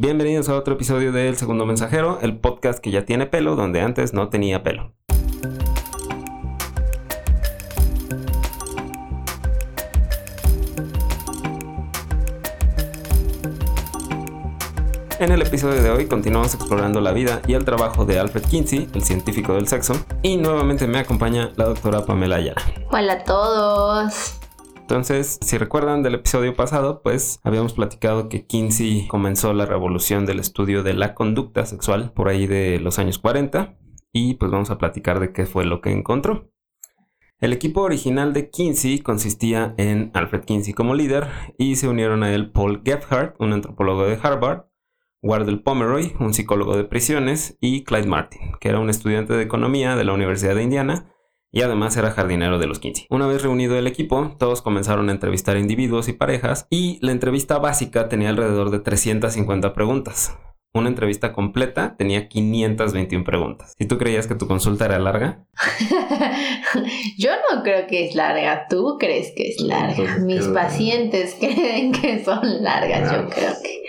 Bienvenidos a otro episodio de El Segundo Mensajero, el podcast que ya tiene pelo donde antes no tenía pelo. En el episodio de hoy continuamos explorando la vida y el trabajo de Alfred Kinsey, el científico del sexo, y nuevamente me acompaña la doctora Pamela Ayala. Hola a todos. Entonces, si recuerdan del episodio pasado, pues habíamos platicado que Kinsey comenzó la revolución del estudio de la conducta sexual por ahí de los años 40 y pues vamos a platicar de qué fue lo que encontró. El equipo original de Kinsey consistía en Alfred Kinsey como líder y se unieron a él Paul Gebhardt, un antropólogo de Harvard, Wardell Pomeroy, un psicólogo de prisiones, y Clyde Martin, que era un estudiante de economía de la Universidad de Indiana y además era jardinero de los 15. Una vez reunido el equipo, todos comenzaron a entrevistar individuos y parejas y la entrevista básica tenía alrededor de 350 preguntas. Una entrevista completa tenía 521 preguntas. ¿Y tú creías que tu consulta era larga? Yo no creo que es larga. ¿Tú crees que es larga? Mis pacientes creen que son largas. Yo creo que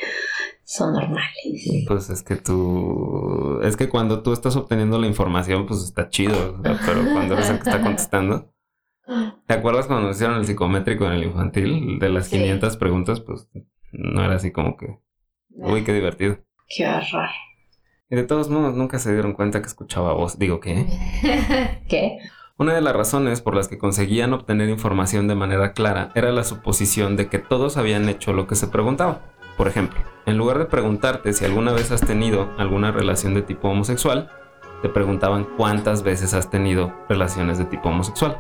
son normales. Pues es que tú, es que cuando tú estás obteniendo la información, pues está chido, pero cuando eres el que está contestando. ¿Te acuerdas cuando hicieron el psicométrico en el infantil? De las 500 preguntas, pues no era así como que, uy, qué divertido. Qué horror. Y de todos modos, nunca se dieron cuenta que escuchaba voz. Digo, ¿qué? ¿Qué? Una de las razones por las que conseguían obtener información de manera clara era la suposición de que todos habían hecho lo que se preguntaba. Por ejemplo, en lugar de preguntarte si alguna vez has tenido alguna relación de tipo homosexual, te preguntaban cuántas veces has tenido relaciones de tipo homosexual.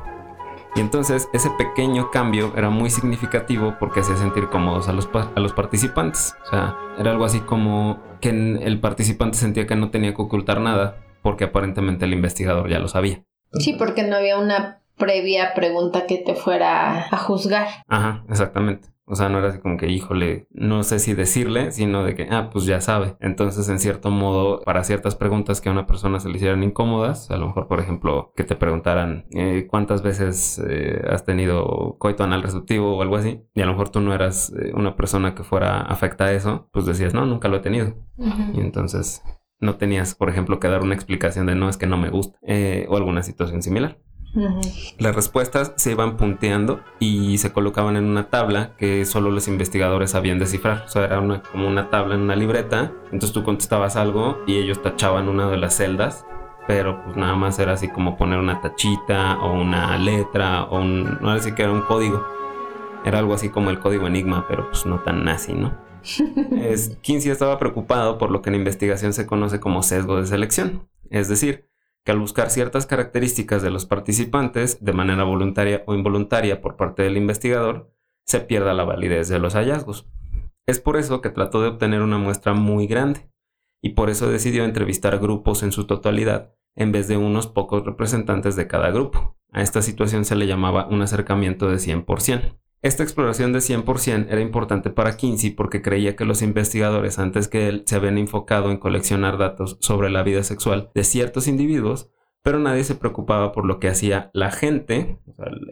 Y entonces ese pequeño cambio era muy significativo porque hacía sentir cómodos a los, a los participantes. O sea, era algo así como que el participante sentía que no tenía que ocultar nada porque aparentemente el investigador ya lo sabía. Sí, porque no había una previa pregunta que te fuera a juzgar. Ajá, exactamente. O sea, no era así como que, híjole, no sé si decirle, sino de que, ah, pues ya sabe. Entonces, en cierto modo, para ciertas preguntas que a una persona se le hicieran incómodas, a lo mejor, por ejemplo, que te preguntaran eh, cuántas veces eh, has tenido coito anal receptivo o algo así, y a lo mejor tú no eras eh, una persona que fuera afecta a eso, pues decías, no, nunca lo he tenido. Y entonces no tenías, por ejemplo, que dar una explicación de no, es que no me gusta, o alguna situación similar. Las respuestas se iban punteando y se colocaban en una tabla que solo los investigadores sabían descifrar. O sea, era una, como una tabla en una libreta. Entonces tú contestabas algo y ellos tachaban una de las celdas. Pero pues nada más era así como poner una tachita o una letra o un... No era así que era un código. Era algo así como el código enigma, pero pues no tan nazi, ¿no? es, Kinsey estaba preocupado por lo que en investigación se conoce como sesgo de selección. Es decir, que al buscar ciertas características de los participantes de manera voluntaria o involuntaria por parte del investigador, se pierda la validez de los hallazgos. Es por eso que trató de obtener una muestra muy grande, y por eso decidió entrevistar grupos en su totalidad en vez de unos pocos representantes de cada grupo. A esta situación se le llamaba un acercamiento de 100%. Esta exploración de 100% era importante para Kinsey porque creía que los investigadores antes que él se habían enfocado en coleccionar datos sobre la vida sexual de ciertos individuos, pero nadie se preocupaba por lo que hacía la gente,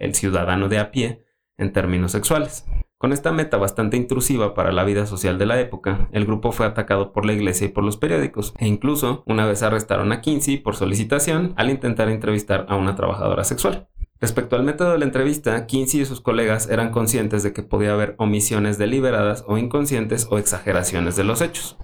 el ciudadano de a pie, en términos sexuales. Con esta meta bastante intrusiva para la vida social de la época, el grupo fue atacado por la iglesia y por los periódicos, e incluso una vez arrestaron a Kinsey por solicitación al intentar entrevistar a una trabajadora sexual. Respecto al método de la entrevista, Kinsey y sus colegas eran conscientes de que podía haber omisiones deliberadas o inconscientes o exageraciones de los hechos.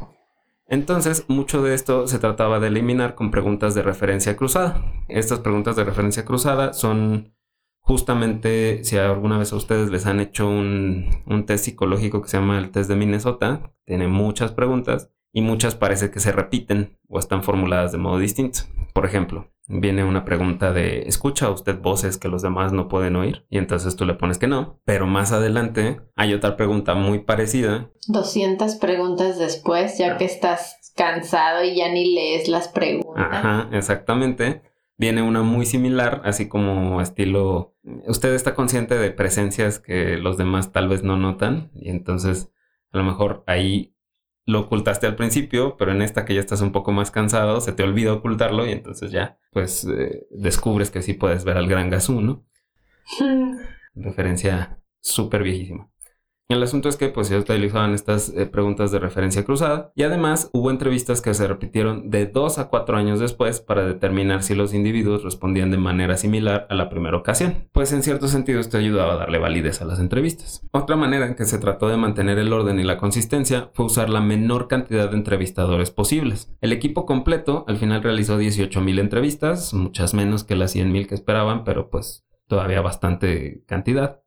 Entonces, mucho de esto se trataba de eliminar con preguntas de referencia cruzada. Estas preguntas de referencia cruzada son justamente, si alguna vez a ustedes les han hecho un, un test psicológico que se llama el test de Minnesota, tiene muchas preguntas y muchas parece que se repiten o están formuladas de modo distinto. Por ejemplo, viene una pregunta de, ¿escucha usted voces que los demás no pueden oír? Y entonces tú le pones que no, pero más adelante hay otra pregunta muy parecida. 200 preguntas después, ya que estás cansado y ya ni lees las preguntas. Ajá, exactamente. Viene una muy similar, así como estilo, usted está consciente de presencias que los demás tal vez no notan y entonces a lo mejor ahí lo ocultaste al principio, pero en esta que ya estás un poco más cansado, se te olvida ocultarlo y entonces ya, pues, eh, descubres que sí puedes ver al gran Gazú, ¿no? Referencia súper viejísima. El asunto es que pues se utilizaban estas eh, preguntas de referencia cruzada y además hubo entrevistas que se repitieron de dos a cuatro años después para determinar si los individuos respondían de manera similar a la primera ocasión, pues en cierto sentido esto ayudaba a darle validez a las entrevistas. Otra manera en que se trató de mantener el orden y la consistencia fue usar la menor cantidad de entrevistadores posibles. El equipo completo al final realizó 18.000 entrevistas, muchas menos que las 100.000 que esperaban, pero pues todavía bastante cantidad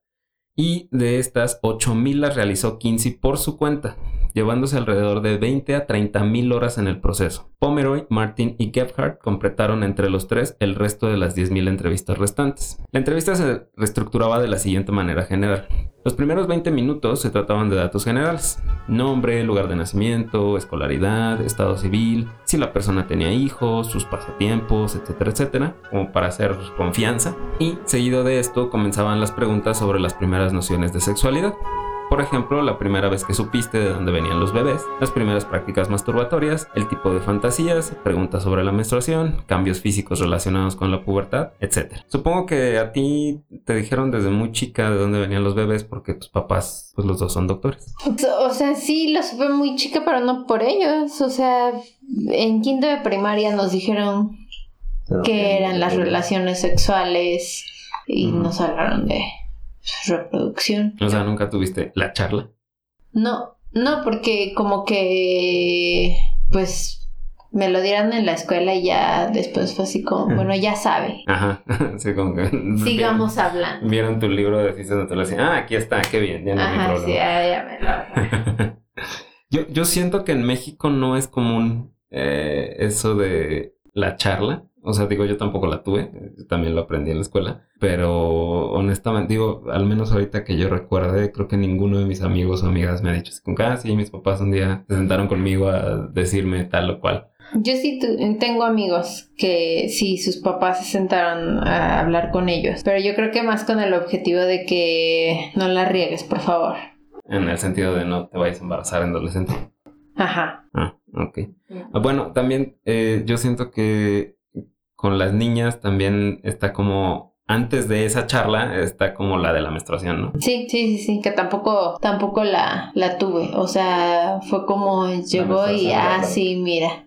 y de estas 8.000 las realizó Kinsey por su cuenta, llevándose alrededor de 20 a 30 mil horas en el proceso. Pomeroy, Martin y Gebhardt completaron entre los tres el resto de las 10.000 entrevistas restantes. La entrevista se reestructuraba de la siguiente manera general. Los primeros 20 minutos se trataban de datos generales. Nombre, lugar de nacimiento, escolaridad, estado civil, si la persona tenía hijos, sus pasatiempos, etcétera, etcétera, como para hacer confianza. Y seguido de esto comenzaban las preguntas sobre las primeras nociones de sexualidad. Por ejemplo, la primera vez que supiste de dónde venían los bebés, las primeras prácticas masturbatorias, el tipo de fantasías, preguntas sobre la menstruación, cambios físicos relacionados con la pubertad, etc. Supongo que a ti te dijeron desde muy chica de dónde venían los bebés porque tus papás, pues los dos son doctores. O sea, sí, lo supe muy chica, pero no por ellos. O sea, en quinto de primaria nos dijeron que eran las relaciones sexuales y nos hablaron de reproducción. O sea, ¿nunca tuviste la charla? No, no, porque como que, pues, me lo dieron en la escuela y ya después fue así como, bueno, ya sabe. Ajá, sí, como que... Sigamos hablando. Vieron tu libro de ciencias naturales y, ah, aquí está, qué bien, ya no Ajá, hay sí, ya, ya me lo... yo, yo siento que en México no es común eh, eso de la charla. O sea, digo, yo tampoco la tuve, también lo aprendí en la escuela, pero honestamente, digo, al menos ahorita que yo recuerde, creo que ninguno de mis amigos o amigas me ha dicho así como, ah, sí, mis papás un día se sentaron conmigo a decirme tal o cual. Yo sí tengo amigos que sí, sus papás se sentaron a hablar con ellos, pero yo creo que más con el objetivo de que no la riegues, por favor. En el sentido de no te vayas a embarazar en adolescente. Ajá. Ah, ok. Ah, bueno, también eh, yo siento que con las niñas también está como antes de esa charla está como la de la menstruación, ¿no? Sí, sí, sí, sí, que tampoco, tampoco la, la tuve. O sea, fue como llegó y, ah, sí, mira,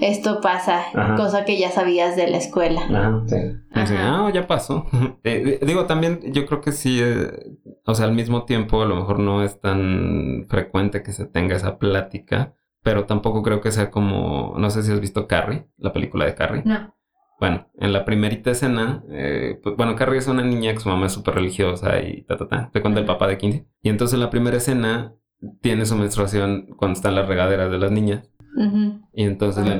esto pasa, cosa que ya sabías de la escuela. Ah, sí. ah, ya pasó. Eh, digo, también yo creo que sí, eh, o sea, al mismo tiempo a lo mejor no es tan frecuente que se tenga esa plática, pero tampoco creo que sea como, no sé si has visto Carrie, la película de Carrie. No. Bueno, en la primerita escena, eh, pues, bueno, Carrie es una niña que su mamá es súper religiosa y ta, ta, ta. Te cuenta el papá de 15. Y entonces en la primera escena tiene su menstruación cuando están las regaderas de las niñas. Y entonces le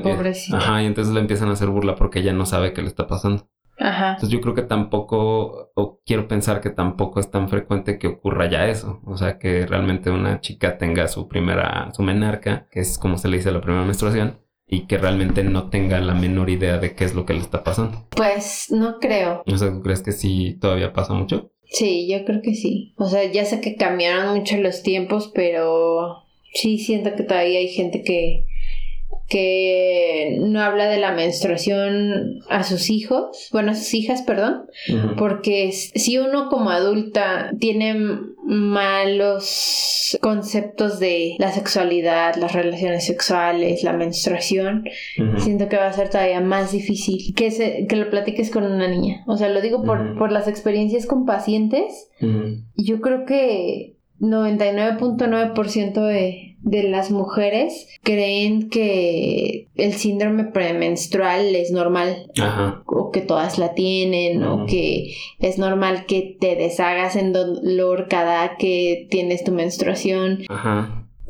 Ajá, y entonces le empiezan a hacer burla porque ella no sabe qué le está pasando. Ajá. Entonces yo creo que tampoco, o quiero pensar que tampoco es tan frecuente que ocurra ya eso. O sea, que realmente una chica tenga su primera, su menarca, que es como se le dice la primera menstruación, y que realmente no tenga la menor idea de qué es lo que le está pasando. Pues no creo. O sea, ¿tú crees que sí todavía pasa mucho? Sí, yo creo que sí. O sea, ya sé que cambiaron mucho los tiempos, pero sí siento que todavía hay gente que que no habla de la menstruación a sus hijos, bueno, a sus hijas, perdón, porque si uno como adulta tiene malos conceptos de la sexualidad, las relaciones sexuales, la menstruación, siento que va a ser todavía más difícil que, se, que lo platiques con una niña. O sea, lo digo por, por las experiencias con pacientes. Yo creo que 99.9% de, de las mujeres creen que el síndrome premenstrual es normal o que todas la tienen o que es normal que te deshagas en dolor cada que tienes tu menstruación.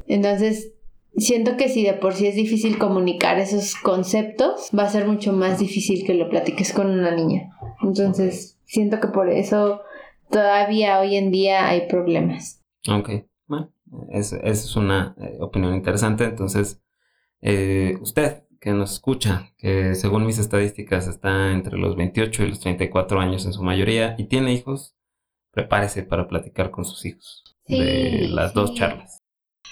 Entonces, siento que si de por sí es difícil comunicar esos conceptos, va a ser mucho más difícil que lo platiques con una niña. Entonces, siento que por eso todavía hoy en día hay problemas. Ok, bueno, esa es una eh, opinión interesante. Entonces, eh, usted que nos escucha, que según mis estadísticas está entre los 28 y los 34 años en su mayoría y tiene hijos, prepárese para platicar con sus hijos de las dos charlas.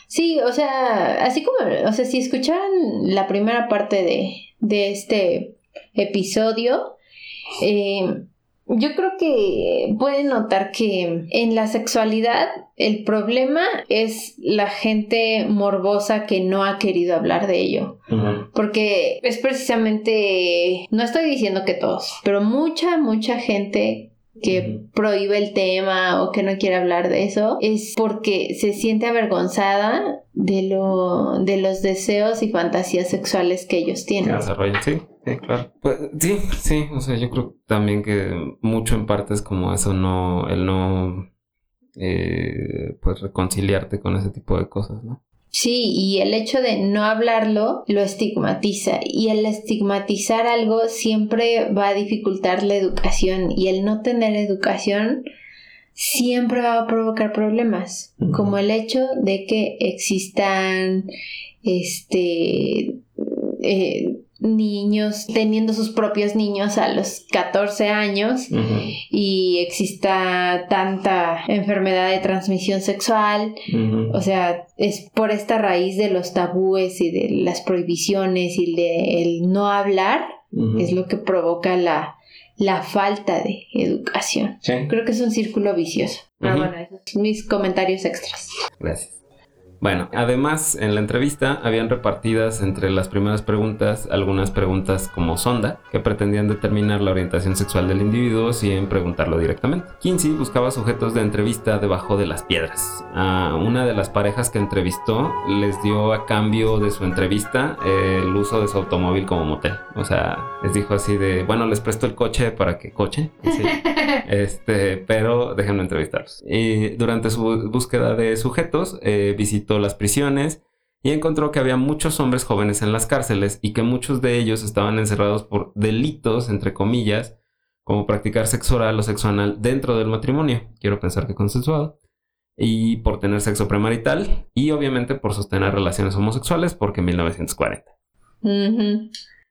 Sí, o sea, así como, o sea, si escucharan la primera parte de, de este episodio, eh, Yo creo que pueden notar que en la sexualidad el problema es la gente morbosa que no ha querido hablar de ello. Porque es precisamente, no estoy diciendo que todos, pero mucha, mucha gente que prohíbe el tema o que no quiere hablar de eso es porque se siente avergonzada de lo de los deseos y fantasías sexuales que ellos tienen. Sí, sí, claro. Pues, sí, sí, o sea, yo creo también que mucho en parte es como eso no el no eh, pues reconciliarte con ese tipo de cosas, ¿no? Sí, y el hecho de no hablarlo lo estigmatiza y el estigmatizar algo siempre va a dificultar la educación y el no tener educación siempre va a provocar problemas, como el hecho de que existan este eh, niños teniendo sus propios niños a los 14 años y exista tanta enfermedad de transmisión sexual. O sea, es por esta raíz de los tabúes y de las prohibiciones y de el no hablar, es lo que provoca la, la falta de educación. Creo que es un círculo vicioso. Pero bueno, esos son mis comentarios extras. Gracias. Bueno, además en la entrevista habían repartidas entre las primeras preguntas algunas preguntas como sonda que pretendían determinar la orientación sexual del individuo sin preguntarlo directamente. Kinsey buscaba sujetos de entrevista debajo de las piedras. A una de las parejas que entrevistó les dio a cambio de su entrevista el uso de su automóvil como motel. O sea, les dijo así de, bueno, les presto el coche para que cochen. este, pero déjenme entrevistarlos. Y durante su búsqueda de sujetos eh, visitó las prisiones y encontró que había muchos hombres jóvenes en las cárceles y que muchos de ellos estaban encerrados por delitos, entre comillas, como practicar sexo oral o sexo anal dentro del matrimonio, quiero pensar que consensuado, y por tener sexo premarital y obviamente por sostener relaciones homosexuales porque en 1940.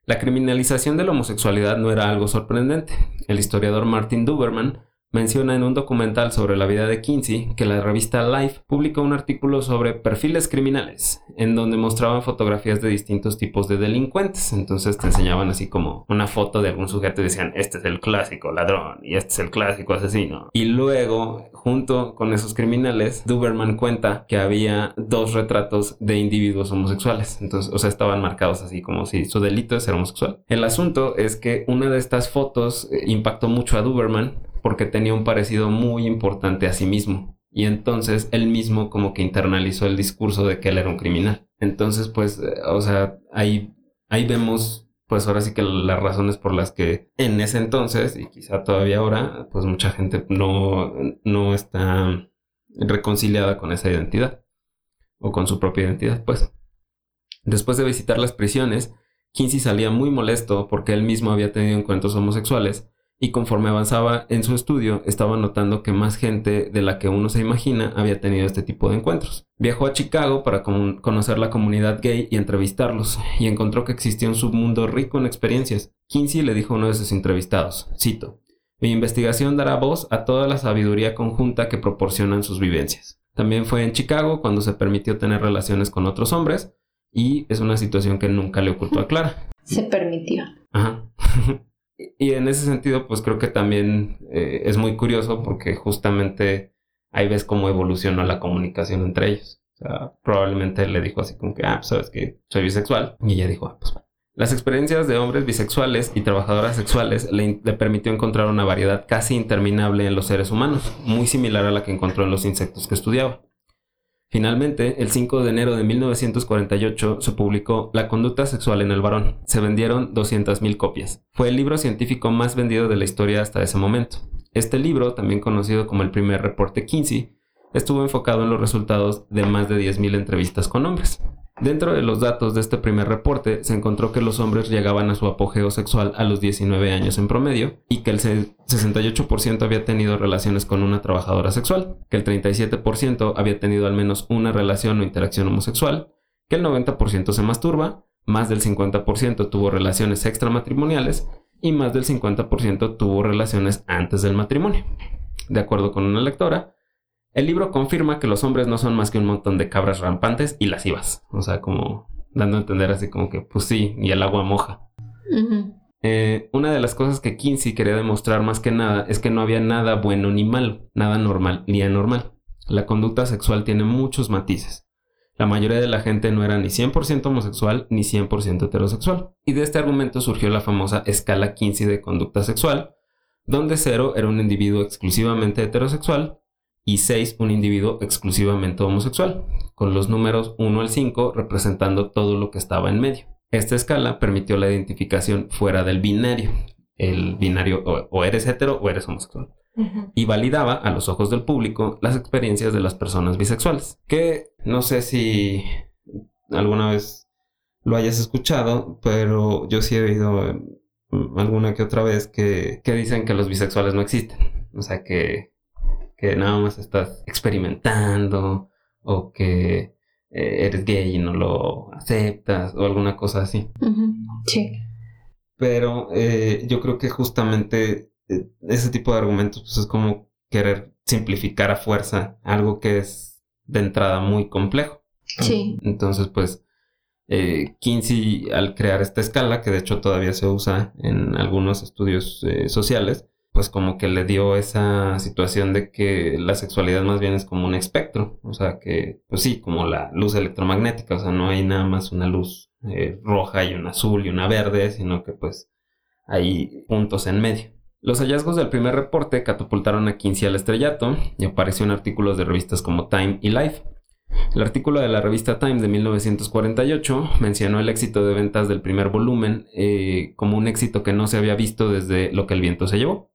La criminalización de la homosexualidad no era algo sorprendente. El historiador Martin Duberman menciona en un documental sobre la vida de Kinsey que la revista Life publicó un artículo sobre perfiles criminales, en donde mostraban fotografías de distintos tipos de delincuentes. Entonces te enseñaban así como una foto de algún sujeto y decían, este es el clásico ladrón y este es el clásico asesino. Y luego, junto con esos criminales, Duberman cuenta que había dos retratos de individuos homosexuales. Entonces, o sea, estaban marcados así como si su delito es ser homosexual. El asunto es que una de estas fotos eh, impactó mucho a Duberman porque tenía un parecido muy importante a sí mismo. Y entonces él mismo como que internalizó el discurso de que él era un criminal. Entonces, pues, eh, o sea, ahí, ahí vemos, pues ahora sí que las razones por las que en ese entonces, y quizá todavía ahora, pues mucha gente no, no está reconciliada con esa identidad. O con su propia identidad, pues. Después de visitar las prisiones, Kinsey salía muy molesto porque él mismo había tenido encuentros homosexuales y conforme avanzaba en su estudio estaba notando que más gente de la que uno se imagina había tenido este tipo de encuentros. Viajó a Chicago para conocer la comunidad gay y entrevistarlos, y encontró que existía un submundo rico en experiencias. Kinsey le dijo a uno de sus entrevistados, cito, Mi investigación dará voz a toda la sabiduría conjunta que proporcionan sus vivencias. También fue en Chicago cuando se permitió tener relaciones con otros hombres, y es una situación que nunca le ocultó a Clara. Se permitió. Ajá. Y en ese sentido, pues creo que también eh, es muy curioso porque justamente ahí ves cómo evolucionó la comunicación entre ellos. O sea, probablemente le dijo así como que, ah, pues, sabes que soy bisexual. Y ella dijo, ah, pues Las experiencias de hombres bisexuales y trabajadoras sexuales le, le, permitió encontrar una variedad casi interminable en los seres humanos, muy similar a la que encontró en los insectos que estudiaba. Finalmente, el 5 de enero de 1948 se publicó La conducta sexual en el varón. Se vendieron 200.000 copias. Fue el libro científico más vendido de la historia hasta ese momento. Este libro, también conocido como el primer reporte Kinsey, estuvo enfocado en los resultados de más de 10.000 entrevistas con hombres. Dentro de los datos de este primer reporte se encontró que los hombres llegaban a su apogeo sexual a los 19 años en promedio y que el 68% había tenido relaciones con una trabajadora sexual, que el 37% había tenido al menos una relación o interacción homosexual, que el 90% se masturba, más del 50% tuvo relaciones extramatrimoniales y más del 50% tuvo relaciones antes del matrimonio. De acuerdo con una lectora, el libro confirma que los hombres no son más que un montón de cabras rampantes y lascivas. O sea, como dando a entender así como que, pues sí, y el agua moja. Eh, una de las cosas que Kinsey quería demostrar más que nada es que no había nada bueno ni malo, nada normal ni anormal. La conducta sexual tiene muchos matices. La mayoría de la gente no era ni 100% homosexual ni 100% heterosexual. Y de este argumento surgió la famosa escala Kinsey de conducta sexual, donde 0 era un individuo exclusivamente heterosexual y 6 un individuo exclusivamente homosexual, con los números 1 al 5 representando todo lo que estaba en medio. Esta escala permitió la identificación fuera del binario. El binario o, eres hetero o eres homosexual. Y validaba a los ojos del público las experiencias de las personas bisexuales. Que no sé si alguna vez lo hayas escuchado, pero yo sí he oído mm, alguna que otra vez que, dicen que los bisexuales no existen. O sea, que, que nada más estás experimentando o que eh, eres gay y no lo aceptas o alguna cosa así. Sí. Pero eh, yo creo que justamente eh, ese tipo de argumentos pues, es como querer simplificar a fuerza algo que es de entrada muy complejo. Sí. Entonces, pues, Kinsey al crear esta escala, que de hecho todavía se usa en algunos estudios sociales, pues como que le dio esa situación de que la sexualidad más bien es como un espectro, o sea que, pues sí, como la luz electromagnética, o sea, no hay nada más una luz eh, roja y una azul y una verde, sino que pues hay puntos en medio. Los hallazgos del primer reporte catapultaron a Kinsey al estrellato y apareció en artículos de revistas como Time y Life. El artículo de la revista Time de 1948 mencionó el éxito de ventas del primer volumen eh, como un éxito que no se había visto desde lo que el viento se llevó.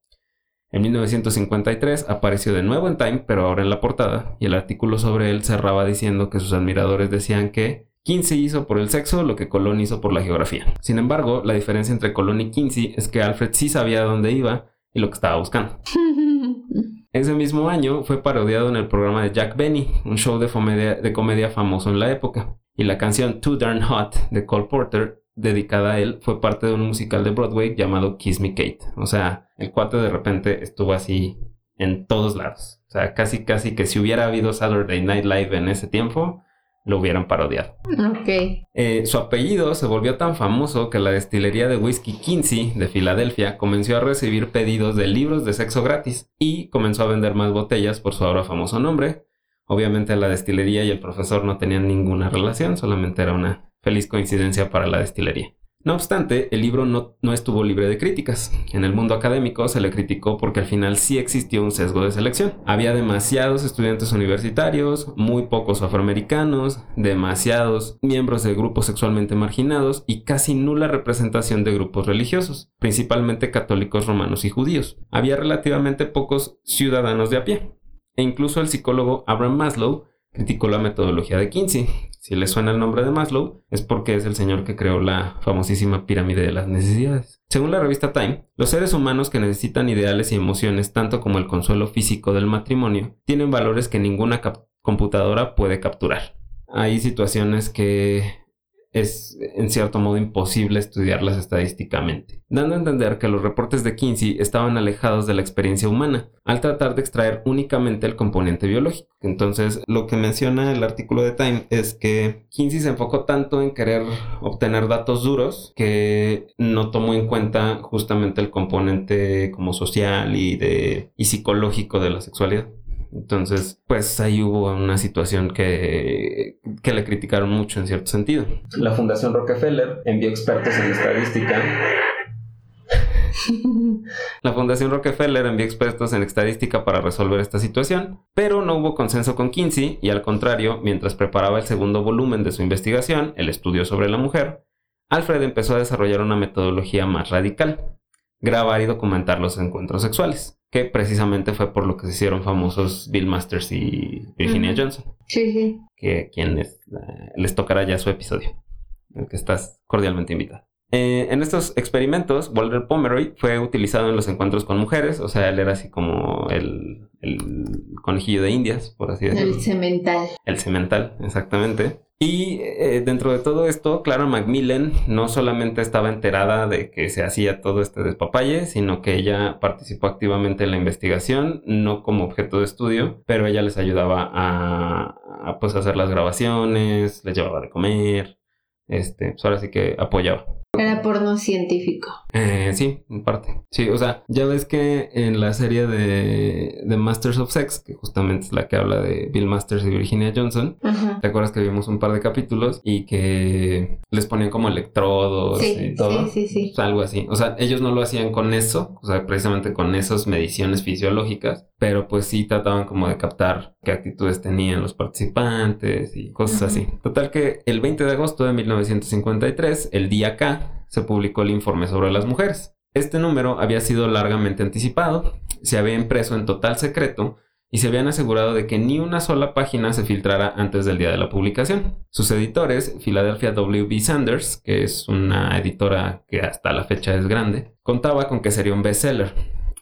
En 1953 apareció de nuevo en Time, pero ahora en la portada, y el artículo sobre él cerraba diciendo que sus admiradores decían que Kinsey hizo por el sexo lo que Colón hizo por la geografía. Sin embargo, la diferencia entre Colón y Kinsey es que Alfred sí sabía dónde iba y lo que estaba buscando. Ese mismo año fue parodiado en el programa de Jack Benny, un show de, de comedia famoso en la época, y la canción Too Darn Hot de Cole Porter dedicada a él fue parte de un musical de Broadway llamado Kiss Me Kate. O sea, el cuate de repente estuvo así en todos lados. O sea, casi casi que si hubiera habido Saturday Night Live en ese tiempo, lo hubieran parodiado. Ok. Eh, su apellido se volvió tan famoso que la destilería de whisky Kinsey de Filadelfia comenzó a recibir pedidos de libros de sexo gratis y comenzó a vender más botellas por su ahora famoso nombre. Obviamente la destilería y el profesor no tenían ninguna relación, solamente era una Feliz coincidencia para la destilería. No obstante, el libro no, no, estuvo libre de críticas. En el mundo académico se le criticó porque al final sí existió un sesgo de selección. Había demasiados estudiantes universitarios, muy pocos afroamericanos, demasiados miembros de grupos sexualmente marginados y casi nula representación de grupos religiosos, principalmente católicos romanos y judíos. Había relativamente pocos ciudadanos de a pie. E incluso el psicólogo Abraham Maslow criticó la metodología de Kinsey. Si le suena el nombre de Maslow, es porque es el señor que creó la famosísima pirámide de las necesidades. Según la revista Time, los seres humanos que necesitan ideales y emociones tanto como el consuelo físico del matrimonio tienen valores que ninguna computadora puede capturar. Hay situaciones que es en cierto modo imposible estudiarlas estadísticamente, dando a entender que los reportes de Kinsey estaban alejados de la experiencia humana, al tratar de extraer únicamente el componente biológico. Entonces, lo que menciona el artículo de Time es que Kinsey se enfocó tanto en querer obtener datos duros que no tomó en cuenta justamente el componente como social y, de, y psicológico de la sexualidad. Entonces, pues ahí hubo una situación que, que le criticaron mucho en cierto sentido. La Fundación Rockefeller envió expertos en estadística la Fundación Rockefeller envió expertos en estadística para resolver esta situación, pero no hubo consenso con Kinsey y al contrario, mientras preparaba el segundo volumen de su investigación, el estudio sobre la mujer, Alfred empezó a desarrollar una metodología más radical, grabar y documentar los encuentros sexuales que precisamente fue por lo que se hicieron famosos Bill Masters y Virginia Johnson. Sí, sí. Que quienes eh, les tocará ya su episodio, en que estás cordialmente invitada. Eh, en estos experimentos, Walter Pomeroy fue utilizado en los encuentros con mujeres, o sea, él era así como el, el conejillo de indias, por así decirlo. El cemental. El cemental, exactamente. Y eh, dentro de todo esto, Clara Macmillan no solamente estaba enterada de que se hacía todo este despapalle, sino que ella participó activamente en la investigación, no como objeto de estudio, pero ella les ayudaba a, pues hacer las grabaciones, les llevaba de comer, este, pues ahora sí que apoyaba. Era porno científico. Eh, sí, en parte. Sí, o sea, ya ves que en la serie de, de, Masters of Sex, que justamente es la que habla de Bill Masters y Virginia Johnson, ¿te acuerdas que vimos un par de capítulos y que les ponían como electrodos y todo? Sí, sí, sí. algo así. O sea, ellos no lo hacían con eso, o sea, precisamente con esas mediciones fisiológicas, pero pues sí trataban como de captar qué actitudes tenían los participantes y cosas así. Total que el 20 de agosto de 1953, el día K, se publicó el informe sobre las mujeres. Este número había sido largamente anticipado, se había impreso en total secreto y se habían asegurado de que ni una sola página se filtrara antes del día de la publicación. Sus editores, Philadelphia W.B. Sanders, que es una editora que hasta la fecha es grande, contaba con que sería un bestseller,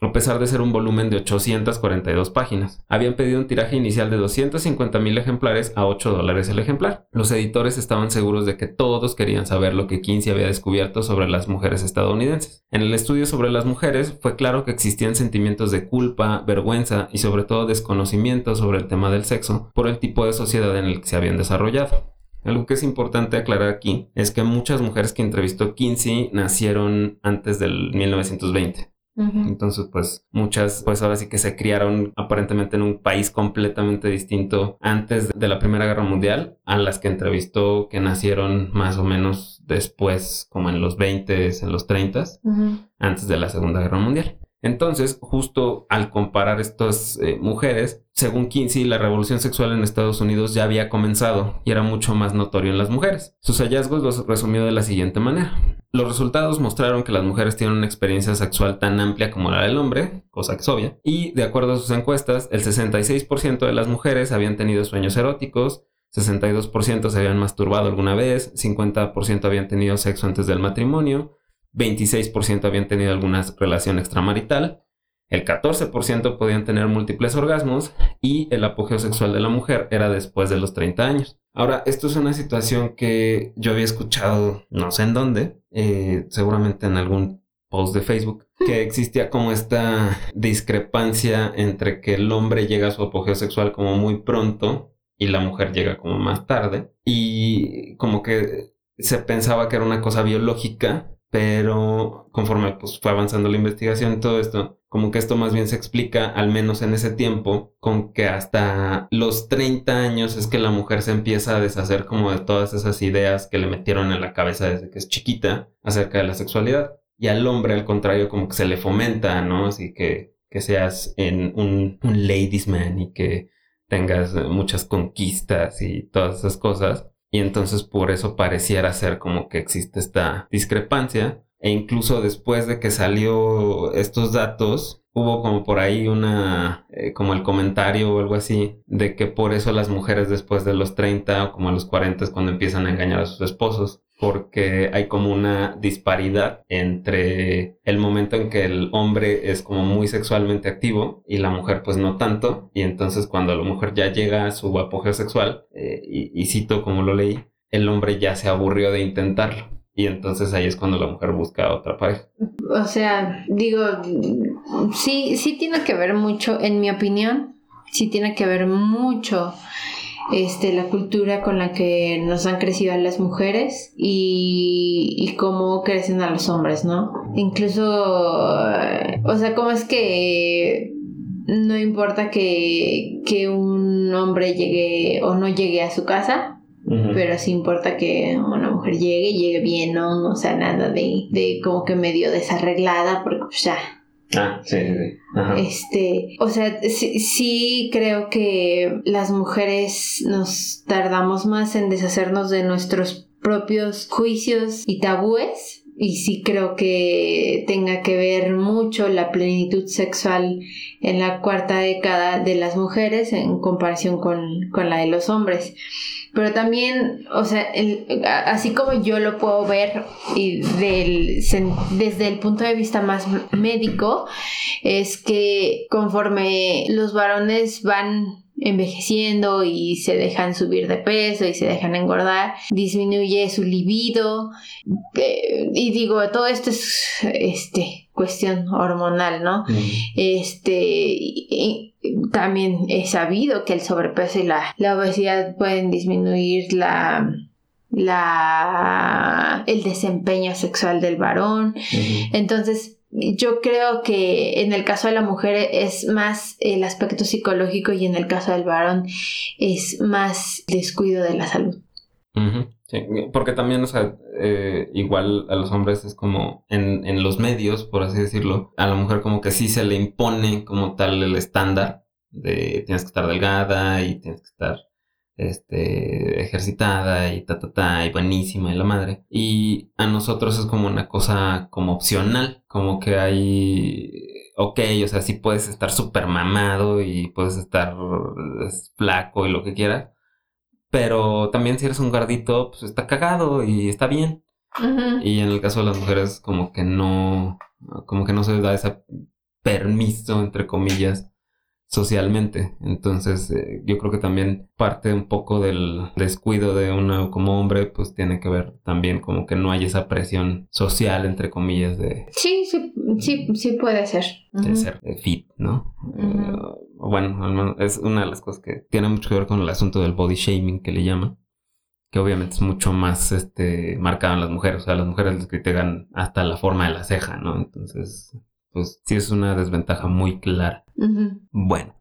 a pesar de ser un volumen de 842 páginas. Habían pedido un tiraje inicial de 250 mil ejemplares a 8 dólares el ejemplar. Los editores estaban seguros de que todos querían saber lo que Kinsey había descubierto sobre las mujeres estadounidenses. En el estudio sobre las mujeres fue claro que existían sentimientos de culpa, vergüenza y sobre todo desconocimiento sobre el tema del sexo por el tipo de sociedad en el que se habían desarrollado. Algo que es importante aclarar aquí es que muchas mujeres que entrevistó Kinsey nacieron antes del 1920. Entonces, pues muchas, pues ahora sí que se criaron aparentemente en un país completamente distinto antes de la Primera Guerra Mundial a las que entrevistó que nacieron más o menos después, como en los 20, en los 30, antes de la Segunda Guerra Mundial. Entonces, justo al comparar estas eh, mujeres, según Kinsey, la revolución sexual en Estados Unidos ya había comenzado y era mucho más notorio en las mujeres. Sus hallazgos los resumió de la siguiente manera. Los resultados mostraron que las mujeres tienen una experiencia sexual tan amplia como la del hombre, cosa que es obvia, y de acuerdo a sus encuestas, el 66% de las mujeres habían tenido sueños eróticos, 62% se habían masturbado alguna vez, 50% habían tenido sexo antes del matrimonio, 26% habían tenido alguna relación extramarital, el 14% podían tener múltiples orgasmos y el apogeo sexual de la mujer era después de los 30 años. Ahora, esto es una situación que yo había escuchado no sé en dónde, eh, seguramente en algún post de Facebook, que existía como esta discrepancia entre que el hombre llega a su apogeo sexual como muy pronto y la mujer llega como más tarde y como que se pensaba que era una cosa biológica pero conforme pues, fue avanzando la investigación y todo esto, como que esto más bien se explica, al menos en ese tiempo, con que hasta los 30 años es que la mujer se empieza a deshacer como de todas esas ideas que le metieron en la cabeza desde que es chiquita acerca de la sexualidad. Y al hombre, al contrario, como que se le fomenta, ¿no? Así que, que seas en un, un ladies man y que tengas muchas conquistas y todas esas cosas. Y entonces por eso pareciera ser como que existe esta discrepancia. E incluso después de que salió estos datos, hubo como por ahí una, eh, como el comentario o algo así, de que por eso las mujeres después de los 30 o como a los 40 es cuando empiezan a engañar a sus esposos porque hay como una disparidad entre el momento en que el hombre es como muy sexualmente activo y la mujer pues no tanto, y entonces cuando la mujer ya llega a su apogeo sexual, eh, y, cito como lo leí, el hombre ya se aburrió de intentarlo. Y entonces ahí es cuando la mujer busca otra pareja. O sea, digo, sí, sí tiene que ver mucho, en mi opinión, sí tiene que ver mucho este, la cultura con la que nos han crecido las mujeres y, y cómo crecen a los hombres, ¿no? Incluso, o sea, cómo es que no importa que, que un hombre llegue o no llegue a su casa, pero sí importa que una mujer llegue y llegue bien, ¿no? O sea, nada de, de como que medio desarreglada, porque pues ya, Ah, sí, sí. Este, o sea, sí, creo que las mujeres nos tardamos más en deshacernos de nuestros propios juicios y tabúes. Y sí creo que tenga que ver mucho la plenitud sexual en la cuarta década de las mujeres en comparación con, con la de los hombres pero también, o sea, así como yo lo puedo ver y del, desde el punto de vista más médico, es que conforme los varones van envejeciendo y se dejan subir de peso y se dejan engordar, disminuye su libido eh, y digo, todo esto es este cuestión hormonal, ¿no? Este también he sabido que el sobrepeso y la, la obesidad pueden disminuir la la el desempeño sexual del varón. Entonces, yo creo que en el caso de la mujer es más el aspecto psicológico y en el caso del varón es más descuido de la salud. Porque también, o sea, eh, igual a los hombres es como en, en, los medios, por así decirlo, a la mujer como que sí se le impone como tal el estándar de tienes que estar delgada y tienes que estar este, ejercitada y ta, ta, ta, y buenísima y la madre. Y a nosotros es como una cosa como opcional, como que hay, ok, o sea, sí puedes estar súper mamado y puedes estar flaco y lo que quieras, pero también si eres un gardito, pues está cagado y está bien. Y en el caso de las mujeres, como que no, como que no se da ese permiso, entre comillas, socialmente. Entonces, eh, yo creo que también parte un poco del descuido de uno como hombre, pues tiene que ver también como que no hay esa presión social, entre comillas, de... Sí, sí, sí, sí puede ser. De ser fit, ¿no? Eh, bueno, es una de las cosas que tiene mucho que ver con el asunto del body shaming que le llaman que obviamente es mucho más este marcado en las mujeres, o sea, las mujeres les critican hasta la forma de la ceja, ¿no? Entonces, pues sí es una desventaja muy clara. Bueno,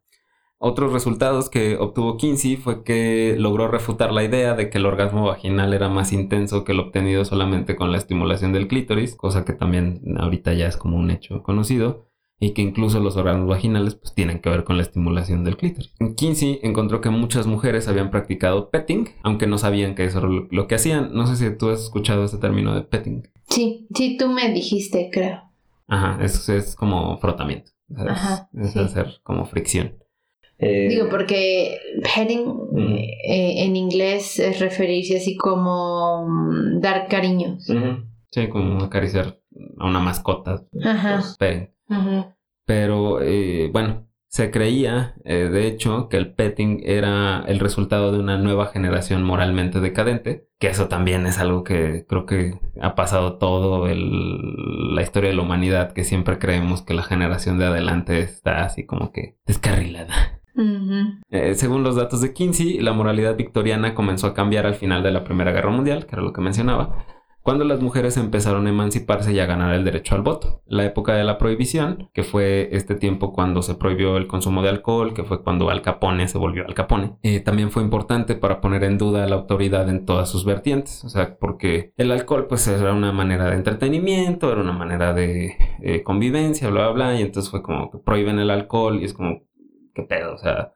otros resultados que obtuvo Kinsey fue que logró refutar la idea de que el orgasmo vaginal era más intenso que el obtenido solamente con la estimulación del clítoris, cosa que también ahorita ya es como un hecho conocido, y que incluso los orgasmos vaginales pues tienen que ver con la estimulación del clítoris. Kinsey encontró que muchas mujeres habían practicado petting, aunque no sabían que eso era lo que hacían. No sé si tú has escuchado ese término de petting. Sí, sí, tú me dijiste, creo. Ajá, eso es como frotamiento. Ajá, es, hacer como fricción. Eh, Digo, porque petting eh, en inglés es referirse así como mm, dar cariños. Sí, como acariciar a una mascota. Ajá. Pues, Pero eh, bueno, se creía, eh, de hecho, que el petting era el resultado de una nueva generación moralmente decadente, que eso también es algo que creo que ha pasado todo la historia de la humanidad, que siempre creemos que la generación de adelante está así como que descarrilada. Eh, según los datos de Kinsey, la moralidad victoriana comenzó a cambiar al final de la Primera Guerra Mundial, que era lo que mencionaba, cuando las mujeres empezaron a emanciparse y a ganar el derecho al voto. La época de la prohibición, que fue este tiempo cuando se prohibió el consumo de alcohol, que fue cuando Al Capone se volvió Al Capone, eh, también fue importante para poner en duda la autoridad en todas sus vertientes. O sea, porque el alcohol pues era una manera de entretenimiento, era una manera de eh, convivencia, bla, bla, bla, y entonces fue como que prohíben el alcohol y es como, ¿qué pedo? O sea,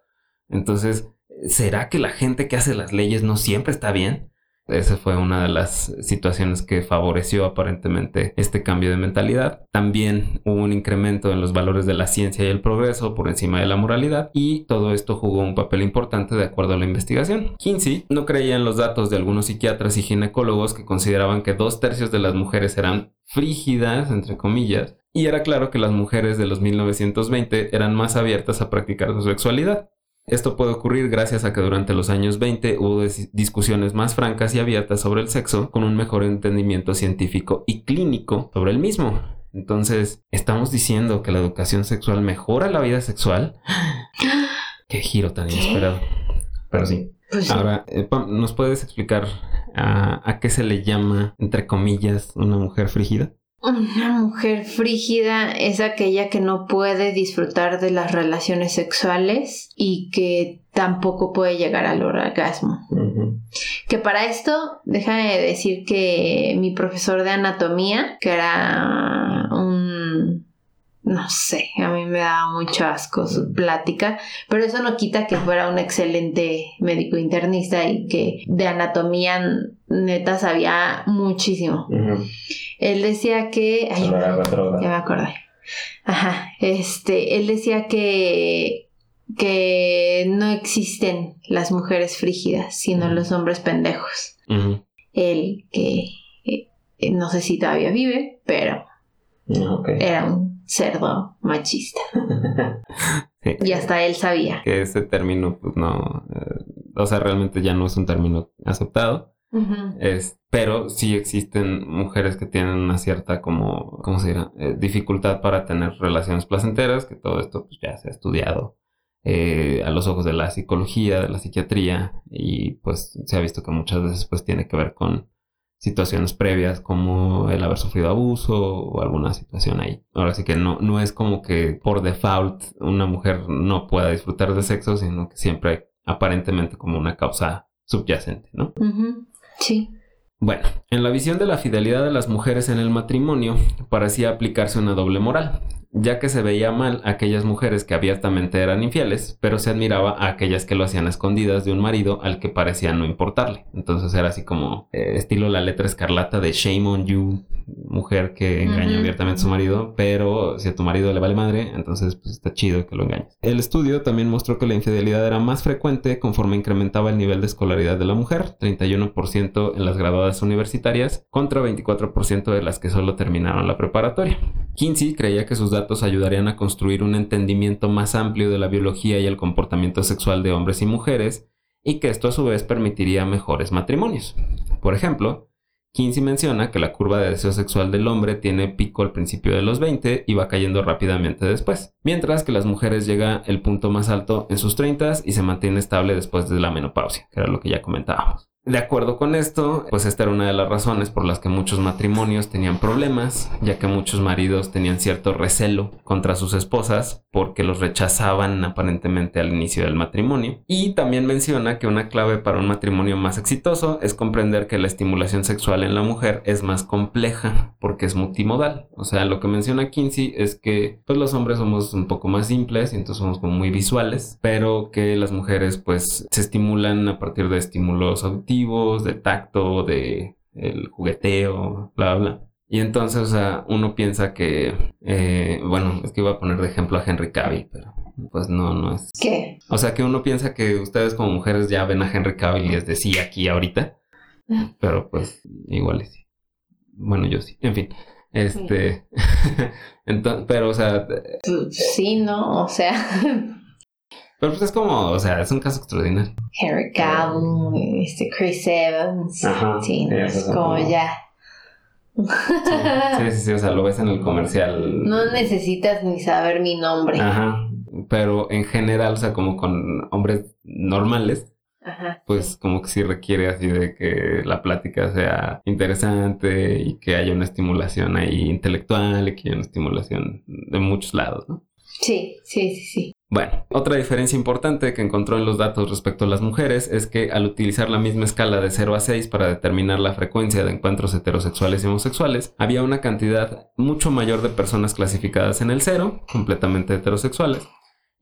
entonces, ¿será que la gente que hace las leyes no siempre está bien? Esa fue una de las situaciones que favoreció aparentemente este cambio de mentalidad. También hubo un incremento en los valores de la ciencia y el progreso por encima de la moralidad y todo esto jugó un papel importante de acuerdo a la investigación. Kinsey no creía en los datos de algunos psiquiatras y ginecólogos que consideraban que dos tercios de las mujeres eran frígidas, entre comillas, y era claro que las mujeres de los 1920 eran más abiertas a practicar su sexualidad. Esto puede ocurrir gracias a que durante los años 20 hubo discusiones más francas y abiertas sobre el sexo, con un mejor entendimiento científico y clínico sobre el mismo. Entonces, ¿estamos diciendo que la educación sexual mejora la vida sexual? Qué giro tan inesperado. Pero sí. Pues Ahora, eh, ¿nos puedes explicar a qué se le llama, entre comillas, una mujer frígida? Una mujer frígida es aquella que no puede disfrutar de las relaciones sexuales y que tampoco puede llegar al orgasmo. Que para esto, déjame decir que mi profesor de anatomía, que era un no sé, a mí me daba mucho asco su plática, pero eso no quita que fuera un excelente médico internista y que de anatomía neta sabía muchísimo. Él decía que... Ay, ya me acordé. Ajá, este, él decía que que no existen las mujeres frígidas, sino los hombres pendejos. Él que eh, no sé si todavía vive, pero era un cerdo machista. Y hasta él sabía. Que ese término, pues no, eh, o sea, realmente ya no es un término aceptado. es, pero sí existen mujeres que tienen una cierta como, ¿cómo se dirá? Eh, dificultad para tener relaciones placenteras, que todo esto pues, ya se ha estudiado eh, a los ojos de la psicología, de la psiquiatría, y pues se ha visto que muchas veces pues tiene que ver con situaciones previas como el haber sufrido abuso o alguna situación ahí. Ahora sí que no, no es como que por default una mujer no pueda disfrutar de sexo, sino que siempre hay aparentemente como una causa subyacente, ¿no? Sí. Bueno, en la visión de la fidelidad de las mujeres en el matrimonio parecía aplicarse una doble moral ya que se veía mal a aquellas mujeres que abiertamente eran infieles, pero se admiraba a aquellas que lo hacían escondidas de un marido al que parecía no importarle. Entonces era así como eh, estilo la letra escarlata de Shame on You, mujer que engaña abiertamente a su marido, pero si a tu marido le vale madre, entonces pues está chido que lo engañes. El estudio también mostró que la infidelidad era más frecuente conforme incrementaba el nivel de escolaridad de la mujer, 31% en las graduadas universitarias contra 24% de las que solo terminaron la preparatoria. Kinsey creía que sus datos ayudarían a construir un entendimiento más amplio de la biología y el comportamiento sexual de hombres y mujeres, y que esto a su vez permitiría mejores matrimonios. Por ejemplo, Kinsey menciona que la curva de deseo sexual del hombre tiene pico al principio de los 20 y va cayendo rápidamente después, mientras que las mujeres llega el punto más alto en sus 30 y se mantiene estable después de la menopausia, que era lo que ya comentábamos. De acuerdo con esto, pues esta era una de las razones por las que muchos matrimonios tenían problemas, ya que muchos maridos tenían cierto recelo contra sus esposas porque los rechazaban aparentemente al inicio del matrimonio. Y también menciona que una clave para un matrimonio más exitoso es comprender que la estimulación sexual en la mujer es más compleja porque es multimodal. O sea, lo que menciona Kinsey es que pues los hombres somos un poco más simples y entonces somos muy visuales, pero que las mujeres pues se estimulan a partir de estímulos auditivos de tacto, de el jugueteo, bla, bla. Y entonces, o sea, uno piensa que, eh, bueno, es que iba a poner de ejemplo a Henry Cavill, pero pues no, no es. ¿Qué? O sea, que uno piensa que ustedes como mujeres ya ven a Henry Cavill y es de sí aquí ahorita, ah. pero pues igual sí. Bueno, yo sí. En fin, este, entonces, pero o sea, sí, no, o sea. Pero pues es como, o sea, es un caso extraordinario. Harry Cavill, este Chris Evans. Ajá, sí, es como ya. Sí, sí, sí, o sea, lo ves en el comercial. No necesitas ni saber mi nombre. Ajá, pero en general, o sea, como con hombres normales, Ajá, pues como que sí requiere así de que la plática sea interesante y que haya una estimulación ahí intelectual y que haya una estimulación de muchos lados, ¿no? Sí, sí, sí, sí. Bueno, otra diferencia importante que encontró en los datos respecto a las mujeres es que al utilizar la misma escala de 0 a 6 para determinar la frecuencia de encuentros heterosexuales y homosexuales, había una cantidad mucho mayor de personas clasificadas en el 0, completamente heterosexuales,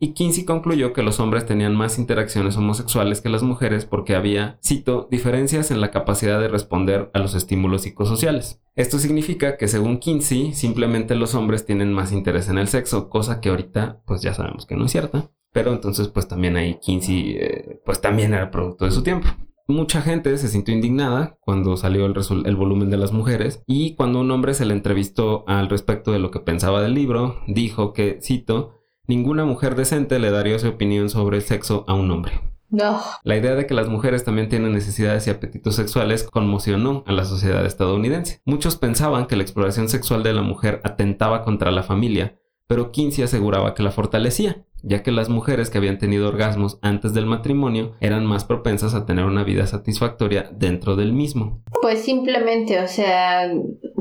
y Kinsey concluyó que los hombres tenían más interacciones homosexuales que las mujeres porque había, cito, diferencias en la capacidad de responder a los estímulos psicosociales. Esto significa que según Kinsey, simplemente los hombres tienen más interés en el sexo, cosa que ahorita pues ya sabemos que no es cierta. Pero entonces pues también ahí Kinsey eh, pues también era producto de su tiempo. Mucha gente se sintió indignada cuando salió el, el, volumen de las mujeres y cuando un hombre se le entrevistó al respecto de lo que pensaba del libro, dijo que, cito, Ninguna mujer decente le daría su opinión sobre el sexo a un hombre. No. La idea de que las mujeres también tienen necesidades y apetitos sexuales conmocionó a la sociedad estadounidense. Muchos pensaban que la exploración sexual de la mujer atentaba contra la familia, pero Kinsey aseguraba que la fortalecía ya que las mujeres que habían tenido orgasmos antes del matrimonio eran más propensas a tener una vida satisfactoria dentro del mismo. Pues simplemente, o sea,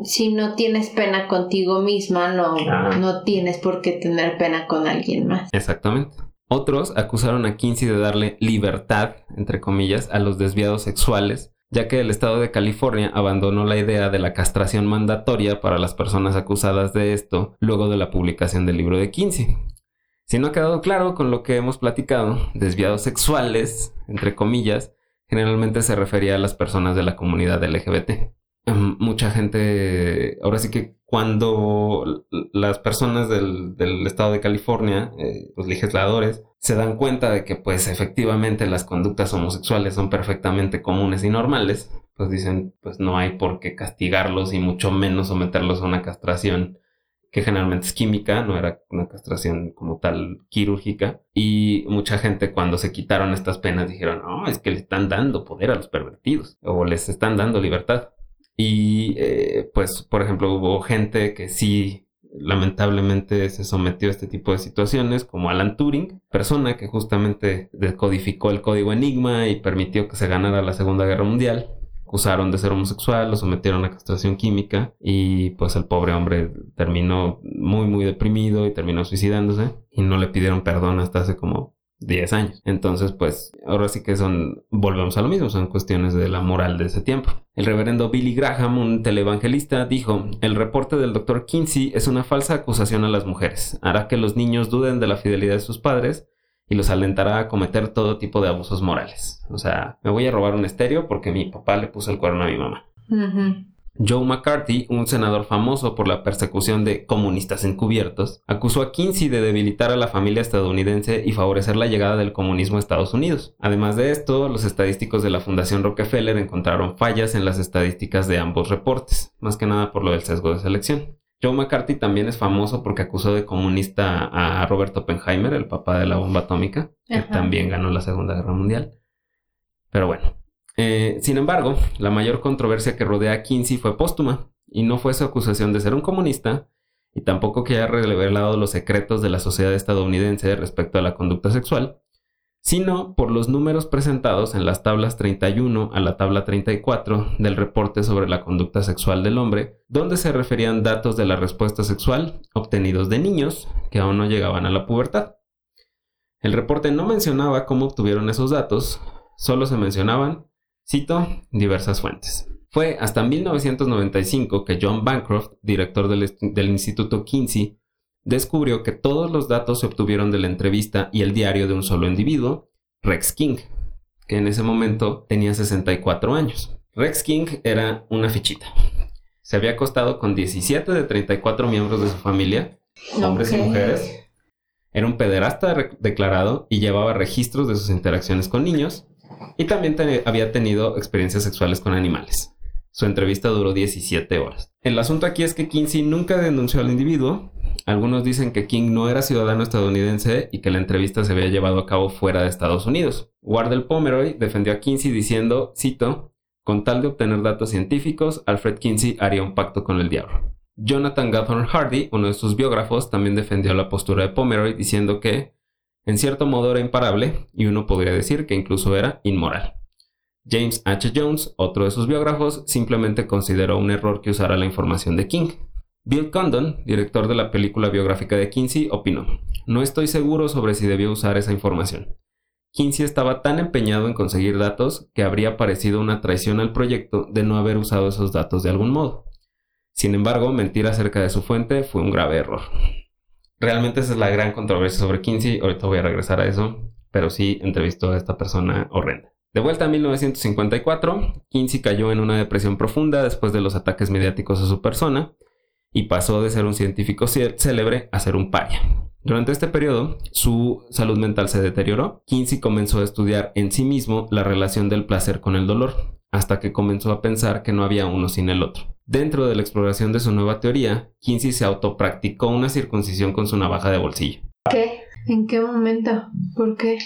si no tienes pena contigo misma, no, no tienes por qué tener pena con alguien más. Exactamente. Otros acusaron a Kinsey de darle libertad, entre comillas, a los desviados sexuales ya que el estado de California abandonó la idea de la castración mandatoria para las personas acusadas de esto luego de la publicación del libro de Kinsey. Si no ha quedado claro con lo que hemos platicado, desviados sexuales, entre comillas, generalmente se refería a las personas de la comunidad LGBT. Em, mucha gente, ahora sí que cuando las personas del, estado de California, eh, los legisladores, se dan cuenta de que pues efectivamente las conductas homosexuales son perfectamente comunes y normales, pues dicen pues no hay por qué castigarlos y mucho menos someterlos a una castración que generalmente es química, no era una castración como tal quirúrgica. Y mucha gente cuando se quitaron estas penas dijeron, no, es que le están dando poder a los pervertidos o les están dando libertad. Y eh, pues, por ejemplo, hubo gente que sí lamentablemente se sometió a este tipo de situaciones, como Alan Turing, persona que justamente decodificó el código Enigma y permitió que se ganara la Segunda Guerra Mundial acusaron de ser homosexual, lo sometieron a castración química y pues el pobre hombre terminó muy muy deprimido y terminó suicidándose y no le pidieron perdón hasta hace como 10 años. Entonces, pues ahora sí que son, volvemos a lo mismo, son cuestiones de la moral de ese tiempo. El reverendo Billy Graham, un televangelista, dijo, el reporte del doctor Kinsey es una falsa acusación a las mujeres. Hará que los niños duden de la fidelidad de sus padres y los alentará a cometer todo tipo de abusos morales. O sea, me voy a robar un estéreo porque mi papá le puso el cuerno a mi mamá. Joe McCarthy, un senador famoso por la persecución de comunistas encubiertos, acusó a Kinsey de debilitar a la familia estadounidense y favorecer la llegada del comunismo a Estados Unidos. Además de esto, los estadísticos de la Fundación Rockefeller encontraron fallas en las estadísticas de ambos reportes, más que nada por lo del sesgo de selección. Joe McCarthy también es famoso porque acusó de comunista a Robert Oppenheimer, el papá de la bomba atómica, que también ganó la Segunda Guerra Mundial. Pero bueno, eh, sin embargo, la mayor controversia que rodea a Kinsey fue póstuma, y no fue su acusación de ser un comunista, y tampoco que haya revelado los secretos de la sociedad estadounidense respecto a la conducta sexual, sino por los números presentados en las tablas 31 a la tabla 34 del reporte sobre la conducta sexual del hombre, donde se referían datos de la respuesta sexual obtenidos de niños que aún no llegaban a la pubertad. El reporte no mencionaba cómo obtuvieron esos datos, solo se mencionaban Cito diversas fuentes. Fue hasta 1995 que John Bancroft, director del, Instituto Kinsey, descubrió que todos los datos se obtuvieron de la entrevista y el diario de un solo individuo, Rex King, que en ese momento tenía 64 años. Rex King era una fichita. Se había acostado con 17 de 34 miembros de su familia, hombres y mujeres. Era un pederasta declarado y llevaba registros de sus interacciones con niños y también había tenido experiencias sexuales con animales. Su entrevista duró 17 horas. El asunto aquí es que Kinsey nunca denunció al individuo. Algunos dicen que King no era ciudadano estadounidense y que la entrevista se había llevado a cabo fuera de Estados Unidos. Wardell Pomeroy defendió a Kinsey diciendo, cito, con tal de obtener datos científicos, Alfred Kinsey haría un pacto con el diablo. Jonathan Gathorne Hardy, uno de sus biógrafos, también defendió la postura de Pomeroy diciendo que en cierto modo era imparable y uno podría decir que incluso era inmoral. James H. Jones, otro de sus biógrafos, simplemente consideró un error que usara la información de King. Bill Condon, director de la película biográfica de Kinsey, opinó, no estoy seguro sobre si debió usar esa información. Kinsey estaba tan empeñado en conseguir datos que habría parecido una traición al proyecto de no haber usado esos datos de algún modo. Sin embargo, mentir acerca de su fuente fue un grave error. Realmente esa es la gran controversia sobre Kinsey. Ahorita voy a regresar a eso. Pero sí entrevistó a esta persona horrenda. De vuelta a 1954, Kinsey cayó en una depresión profunda después de los ataques mediáticos a su persona y pasó de ser un científico célebre a ser un paria. Durante este periodo, su salud mental se deterioró. Kinsey comenzó a estudiar en sí mismo la relación del placer con el dolor, hasta que comenzó a pensar que no había uno sin el otro. Dentro de la exploración de su nueva teoría, Kinsey se autopracticó una circuncisión con su navaja de bolsillo. ¿Qué? ¿En qué momento? ¿Por qué?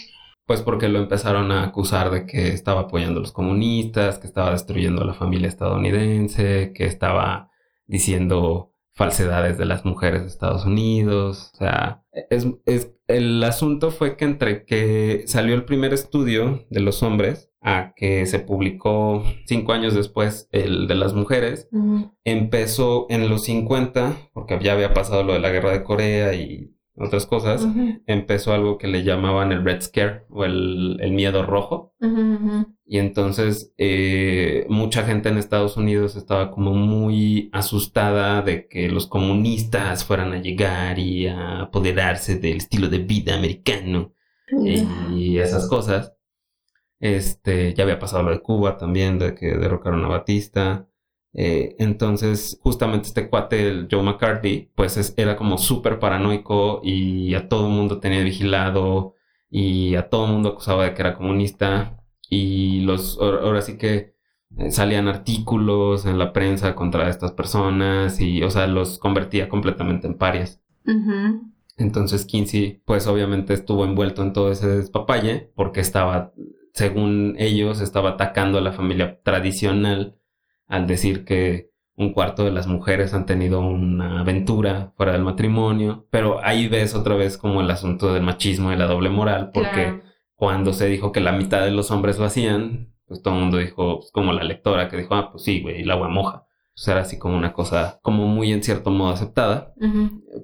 Pues porque lo empezaron a acusar de que estaba apoyando a los comunistas, que estaba destruyendo a la familia estadounidense, que estaba diciendo falsedades de las mujeres de Estados Unidos. O sea, es, el asunto fue que entre que salió el primer estudio de los hombres a que se publicó cinco años después el de las mujeres, empezó en los 50, porque ya había pasado lo de la guerra de Corea y otras cosas, empezó algo que le llamaban el Red Scare o el, miedo rojo. Y entonces eh, mucha gente en Estados Unidos estaba como muy asustada de que los comunistas fueran a llegar y a apoderarse del estilo de vida americano y esas cosas. Este, ya había pasado lo de Cuba también, de que derrocaron a Batista. Eh, entonces, justamente este cuate, el Joe McCarthy, pues era como súper paranoico y a todo el mundo tenía vigilado y a todo el mundo acusaba de que era comunista. Y los, ahora sí que eh, salían artículos en la prensa contra estas personas y, o sea, los convertía completamente en parias. Entonces Kinsey, pues obviamente estuvo envuelto en todo ese despapalle porque estaba según ellos, estaba atacando a la familia tradicional al decir que un cuarto de las mujeres han tenido una aventura fuera del matrimonio. Pero ahí ves otra vez como el asunto del machismo y la doble moral, porque cuando se dijo que la mitad de los hombres lo hacían, pues todo el mundo dijo, pues, como la lectora que dijo, ah, pues sí, güey, el agua moja. O sea, era así como una cosa como muy en cierto modo aceptada,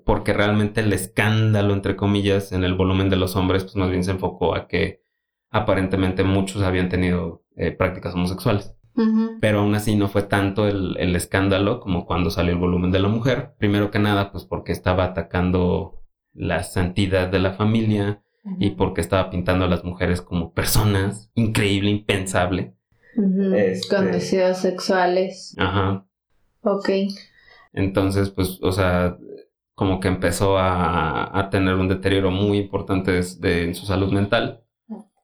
porque realmente el escándalo, entre comillas, en el volumen de los hombres, pues más bien se enfocó a que aparentemente muchos habían tenido eh, prácticas homosexuales. Pero aún así no fue tanto el, el, escándalo como cuando salió el volumen de la mujer. Primero que nada, pues porque estaba atacando la santidad de la familia y porque estaba pintando a las mujeres como personas, increíble, impensable. Este Con deseos sexuales. Ajá. Ok. Entonces, pues, o sea, como que empezó a, a tener un deterioro muy importante de, en su salud mental.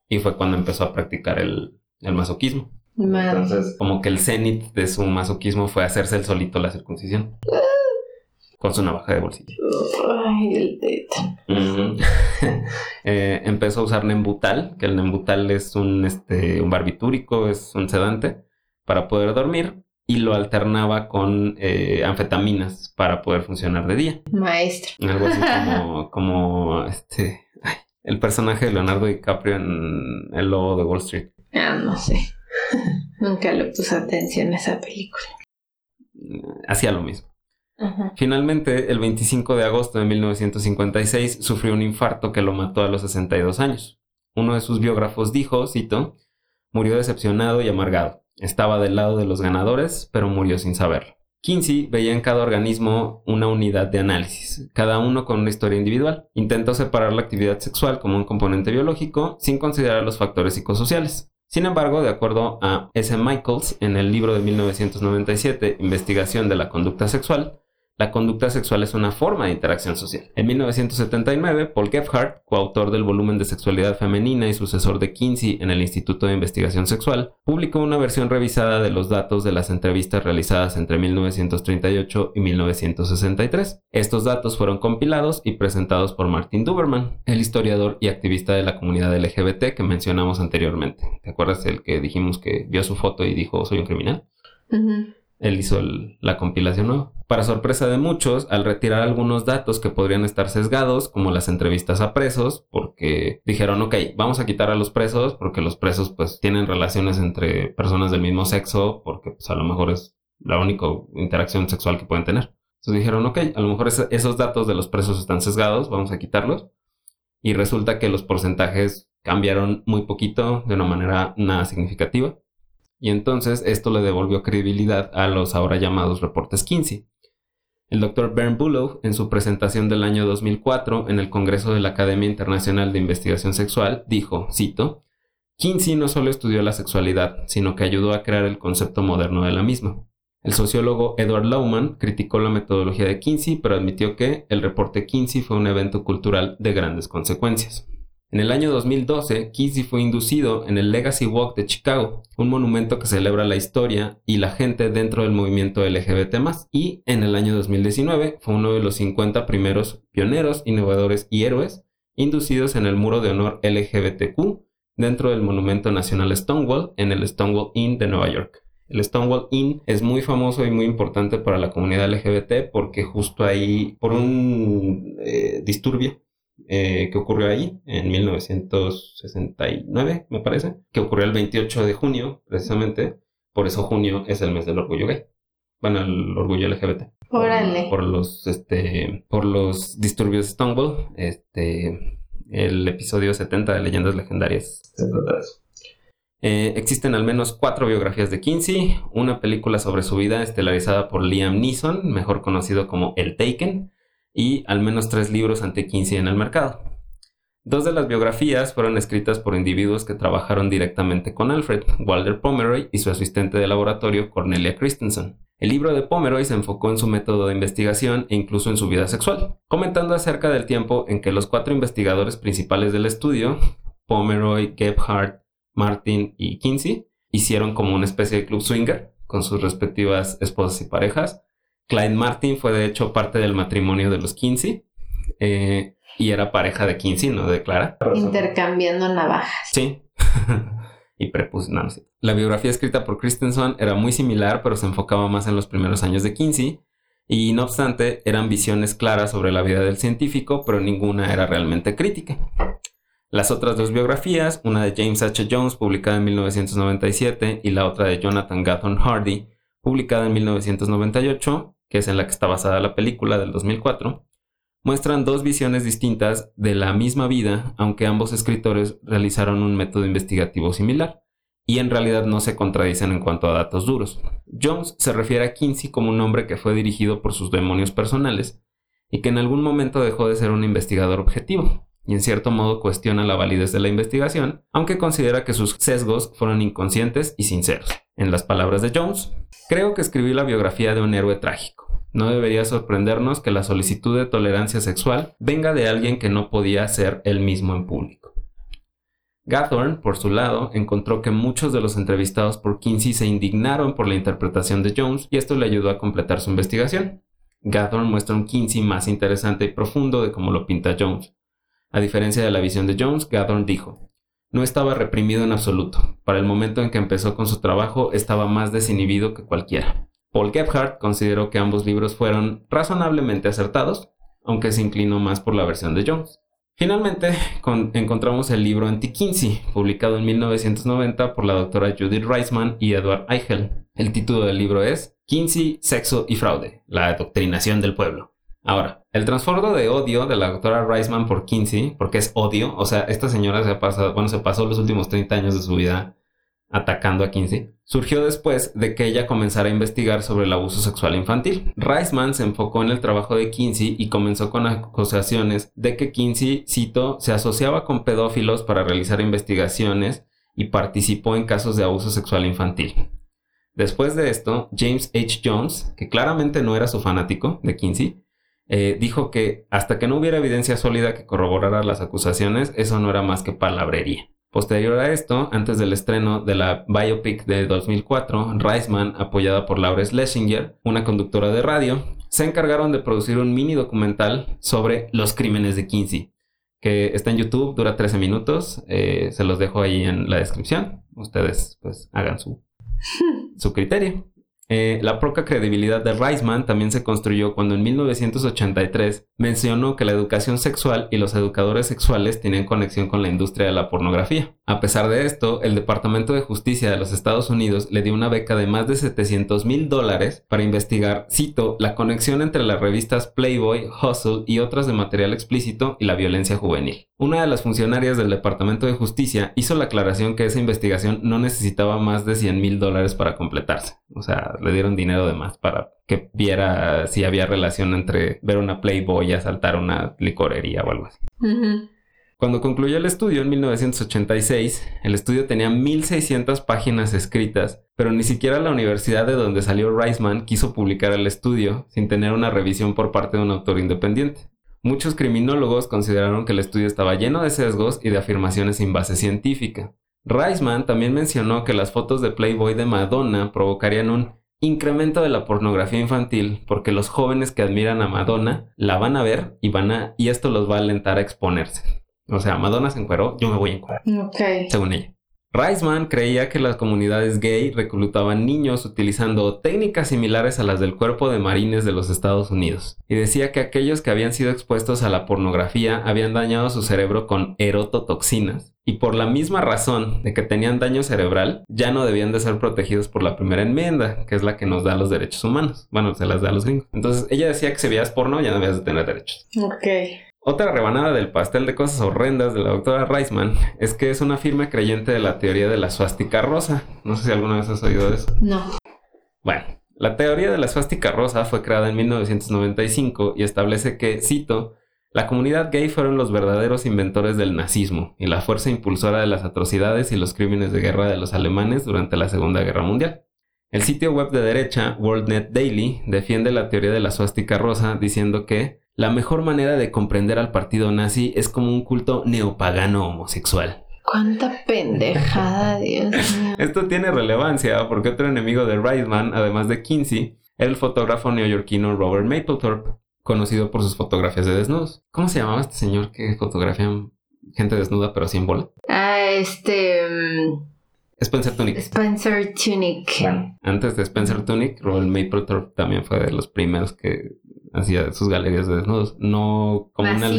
Y fue cuando empezó a practicar el, el masoquismo. Entonces, como que el cenit de su masoquismo fue hacerse el solito la circuncisión. Con su navaja de bolsillo. Ay, el dedo. Eh, empezó a usar Nembutal, que el Nembutal es un, este, un barbitúrico, es un sedante, para poder dormir. Y lo alternaba con eh, anfetaminas para poder funcionar de día. Maestro. Algo así como, como este, el personaje de Leonardo DiCaprio en El Lobo de Wall Street. Ah, no sé. Nunca le puse atención a esa película. Hacía lo mismo. Finalmente, el 25 de agosto de 1956, sufrió un infarto que lo mató a los 62 años. Uno de sus biógrafos dijo, cito, murió decepcionado y amargado. Estaba del lado de los ganadores, pero murió sin saberlo. Kinsey veía en cada organismo una unidad de análisis, cada uno con una historia individual. Intentó separar la actividad sexual como un componente biológico sin considerar los factores psicosociales. Sin embargo, de acuerdo a S. Michaels, en el libro de 1997, Investigación de la Conducta Sexual, la conducta sexual es una forma de interacción social. En 1979, Paul Gebhardt, coautor del volumen de sexualidad femenina y sucesor de Kinsey en el Instituto de Investigación Sexual, publicó una versión revisada de los datos de las entrevistas realizadas entre 1938 y 1963. Estos datos fueron compilados y presentados por Martin Duberman, el historiador y activista de la comunidad LGBT que mencionamos anteriormente. ¿Te acuerdas el que dijimos que vio su foto y dijo soy un criminal? Él hizo la compilación nueva. Para sorpresa de muchos, al retirar algunos datos que podrían estar sesgados, como las entrevistas a presos, porque dijeron, ok, vamos a quitar a los presos, porque los presos pues tienen relaciones entre personas del mismo sexo, porque pues a lo mejor es la única interacción sexual que pueden tener. Entonces dijeron, ok, a lo mejor esos datos de los presos están sesgados, vamos a quitarlos. Y resulta que los porcentajes cambiaron muy poquito, de una manera nada significativa. Y entonces esto le devolvió credibilidad a los ahora llamados reportes Kinsey. El doctor Bernd Bullough, en su presentación del año 2004 en el Congreso de la Academia Internacional de Investigación Sexual, dijo, cito, Kinsey no solo estudió la sexualidad, sino que ayudó a crear el concepto moderno de la misma. El sociólogo Edward Lauman criticó la metodología de Kinsey, pero admitió que el reporte Kinsey fue un evento cultural de grandes consecuencias. En el año 2012, Kinsey fue inducido en el Legacy Walk de Chicago, un monumento que celebra la historia y la gente dentro del movimiento LGBT+. Y en el año 2019 fue uno de los 50 primeros pioneros, innovadores y héroes inducidos en el muro de honor LGBTQ dentro del Monumento Nacional Stonewall en el Stonewall Inn de Nueva York. El Stonewall Inn es muy famoso y muy importante para la comunidad LGBT porque justo ahí, por un eh, disturbio eh, que ocurrió ahí en 1969, me parece, que ocurrió el 28 de junio, precisamente. Por eso junio es el mes del orgullo gay. Bueno, el orgullo LGBT. Órale. Por, los, este, por los disturbios de Stonewall, este, el episodio 70 de Leyendas Legendarias. Eh, existen al menos cuatro biografías de Kinsey, una película sobre su vida estelarizada por Liam Neeson, mejor conocido como El Taken, y al menos tres libros ante Kinsey en el mercado. Dos de las biografías fueron escritas por individuos que trabajaron directamente con Alfred, Walter Pomeroy y su asistente de laboratorio Cornelia Christensen. El libro de Pomeroy se enfocó en su método de investigación e incluso en su vida sexual, comentando acerca del tiempo en que los cuatro investigadores principales del estudio, Pomeroy, Gebhardt, Martin y Kinsey, hicieron como una especie de club swinger con sus respectivas esposas y parejas, Clyde Martin fue de hecho parte del matrimonio de los Kinsey. Eh, y era pareja de Kinsey, no de Clara. Intercambiando navajas. Sí. y prepus, no, La biografía escrita por Christensen era muy similar, pero se enfocaba más en los primeros años de Kinsey. Y no obstante, eran visiones claras sobre la vida del científico, pero ninguna era realmente crítica. Las otras dos biografías, una de James H. Jones, publicada en 1997, y la otra de Jonathan Gatton Hardy, publicada en 1998, que es en la que está basada la película del 2004, muestran dos visiones distintas de la misma vida, aunque ambos escritores realizaron un método investigativo similar, y en realidad no se contradicen en cuanto a datos duros. Jones se refiere a Kinsey como un hombre que fue dirigido por sus demonios personales, y que en algún momento dejó de ser un investigador objetivo, y en cierto modo cuestiona la validez de la investigación, aunque considera que sus sesgos fueron inconscientes y sinceros. En las palabras de Jones, creo que escribí la biografía de un héroe trágico. No debería sorprendernos que la solicitud de tolerancia sexual venga de alguien que no podía ser él mismo en público. Gathorne, por su lado, encontró que muchos de los entrevistados por Kinsey se indignaron por la interpretación de Jones y esto le ayudó a completar su investigación. Gathorne muestra un Kinsey más interesante y profundo de cómo lo pinta Jones. A diferencia de la visión de Jones, Gathorne dijo, no estaba reprimido en absoluto. Para el momento en que empezó con su trabajo, estaba más desinhibido que cualquiera. Paul Gebhardt consideró que ambos libros fueron razonablemente acertados, aunque se inclinó más por la versión de Jones. Finalmente, encontramos el libro Anti-Kinsey, publicado en 1990 por la doctora Judith Reisman y Edward Eichel. El título del libro es Kinsey, Sexo y Fraude, la adoctrinación del pueblo. Ahora, el trasfondo de odio de la doctora Reisman por Kinsey, porque es odio, o sea, esta señora se ha pasado, bueno, se pasó los últimos 30 años de su vida atacando a Kinsey, surgió después de que ella comenzara a investigar sobre el abuso sexual infantil. Reisman se enfocó en el trabajo de Kinsey y comenzó con acusaciones de que Kinsey, cito, se asociaba con pedófilos para realizar investigaciones y participó en casos de abuso sexual infantil. Después de esto, James H. Jones, que claramente no era su fanático de Kinsey, eh, dijo que hasta que no hubiera evidencia sólida que corroborara las acusaciones, eso no era más que palabrería. Posterior a esto, antes del estreno de la biopic de 2004, Reisman, apoyada por Laura Schlesinger, una conductora de radio, se encargaron de producir un mini documental sobre los crímenes de Kinsey, que está en YouTube, dura 13 minutos, eh, se los dejo ahí en la descripción, ustedes pues hagan su, su criterio. Eh, la poca credibilidad de Reisman también se construyó cuando en 1983 mencionó que la educación sexual y los educadores sexuales tenían conexión con la industria de la pornografía. A pesar de esto, el Departamento de Justicia de los Estados Unidos le dio una beca de más de 700 mil dólares para investigar, cito, la conexión entre las revistas Playboy, Hustle y otras de material explícito y la violencia juvenil. Una de las funcionarias del Departamento de Justicia hizo la aclaración que esa investigación no necesitaba más de 100 mil dólares para completarse. O sea, le dieron dinero de más para que viera si había relación entre ver una Playboy y asaltar una licorería o algo así. Cuando concluyó el estudio en 1986, el estudio tenía 1600 páginas escritas, pero ni siquiera la universidad de donde salió Reisman quiso publicar el estudio sin tener una revisión por parte de un autor independiente. Muchos criminólogos consideraron que el estudio estaba lleno de sesgos y de afirmaciones sin base científica. Reisman también mencionó que las fotos de Playboy de Madonna provocarían un incremento de la pornografía infantil porque los jóvenes que admiran a Madonna la van a ver y van a y esto los va a alentar a exponerse. O sea, Madonna se encueró, yo me voy a encuerar. Ok. Según ella. Reisman creía que las comunidades gay reclutaban niños utilizando técnicas similares a las del cuerpo de marines de los Estados Unidos, y decía que aquellos que habían sido expuestos a la pornografía habían dañado su cerebro con erototoxinas, y por la misma razón de que tenían daño cerebral, ya no debían de ser protegidos por la primera enmienda, que es la que nos da los derechos humanos. Bueno, se las da a los gringos. Entonces ella decía que si veías porno ya no debías de tener derechos. Ok. Otra rebanada del pastel de cosas horrendas de la doctora Reisman es que es una firme creyente de la teoría de la suástica rosa. No sé si alguna vez has oído de eso. No. Bueno, la teoría de la suástica rosa fue creada en 1995 y establece que, cito, la comunidad gay fueron los verdaderos inventores del nazismo y la fuerza impulsora de las atrocidades y los crímenes de guerra de los alemanes durante la Segunda Guerra Mundial. El sitio web de derecha, WorldNet Daily, defiende la teoría de la suástica rosa diciendo que la mejor manera de comprender al partido nazi es como un culto neopagano homosexual. Cuánta pendejada, Dios mío. Esto tiene relevancia porque otro enemigo de Reisman, además de Kinsey, era el fotógrafo neoyorquino Robert Mapplethorpe, conocido por sus fotografías de desnudos. ¿Cómo se llamaba este señor que fotografía gente desnuda pero sin bola? Ah, este... Mm, Spencer Tunick. Spencer Tunick. antes de Spencer Tunick, Robert Mapplethorpe también fue de los primeros que hacía sus galerías de desnudos. No como una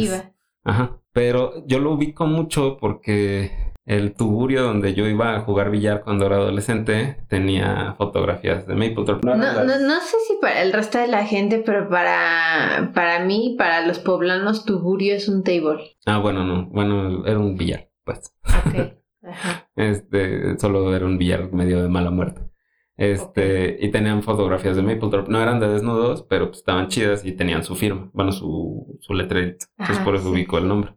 Ajá. Pero yo lo ubico mucho porque el tuburio donde yo iba a jugar billar cuando era adolescente tenía fotografías de Maplethorpe. No, no, no, sé si para el resto de la gente, pero para, para mí, para los poblanos, tuburio es un table. Ah, bueno, no. Bueno, era un billar, pues. Ok. Ajá. Este, solo era un billar medio de mala muerte. Este, y tenían fotografías de Maplethorpe. No eran de desnudos, pero pues, estaban chidas y tenían su firma, bueno, su, su letrerito. Entonces por eso ubico el nombre.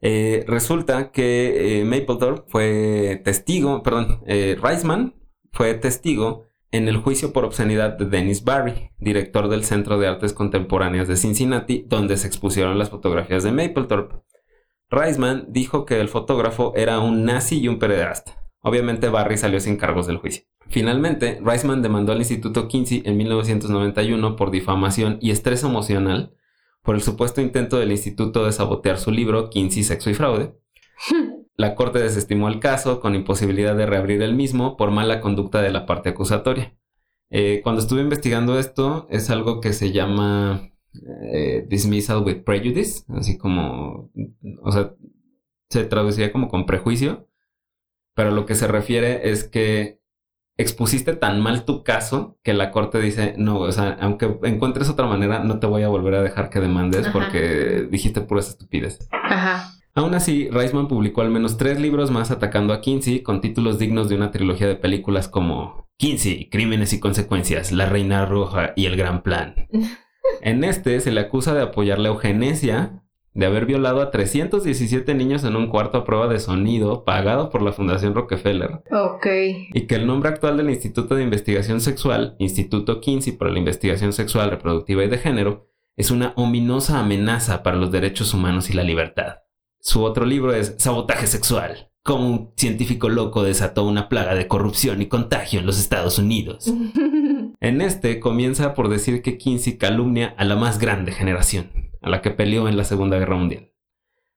Eh, resulta que eh, fue testigo, perdón, eh, Reisman fue testigo en el juicio por obscenidad de Dennis Barry, director del Centro de Artes Contemporáneas de Cincinnati, donde se expusieron las fotografías de Mapplethorpe. Reisman dijo que el fotógrafo era un nazi y un pederasta. Obviamente Barry salió sin cargos del juicio. Finalmente, Reisman demandó al Instituto Kinsey en 1991 por difamación y estrés emocional por el supuesto intento del instituto de sabotear su libro Kinsey, Sexo y Fraude. La corte desestimó el caso con imposibilidad de reabrir el mismo por mala conducta de la parte acusatoria. Eh, cuando estuve investigando esto, es algo que se llama eh, dismissal with prejudice, así como, o sea, se traduciría como con prejuicio, pero lo que se refiere es que expusiste tan mal tu caso que la corte dice, no, o sea, aunque encuentres otra manera, no te voy a volver a dejar que demandes porque dijiste puras estupidez. Ajá. Aún así, Reisman publicó al menos tres libros más atacando a Kinsey con títulos dignos de una trilogía de películas como Kinsey, Crímenes y Consecuencias, La Reina Roja y El Gran Plan. en este se le acusa de apoyar la eugenesia, de haber violado a 317 niños en un cuarto a prueba de sonido pagado por la Fundación Rockefeller. Ok. Y que el nombre actual del Instituto de Investigación Sexual, Instituto Kinsey para la Investigación Sexual, Reproductiva y de Género, es una ominosa amenaza para los derechos humanos y la libertad. Su otro libro es Sabotaje Sexual, cómo un científico loco desató una plaga de corrupción y contagio en los Estados Unidos. en este comienza por decir que Kinsey calumnia a la más grande generación a la que peleó en la Segunda Guerra Mundial.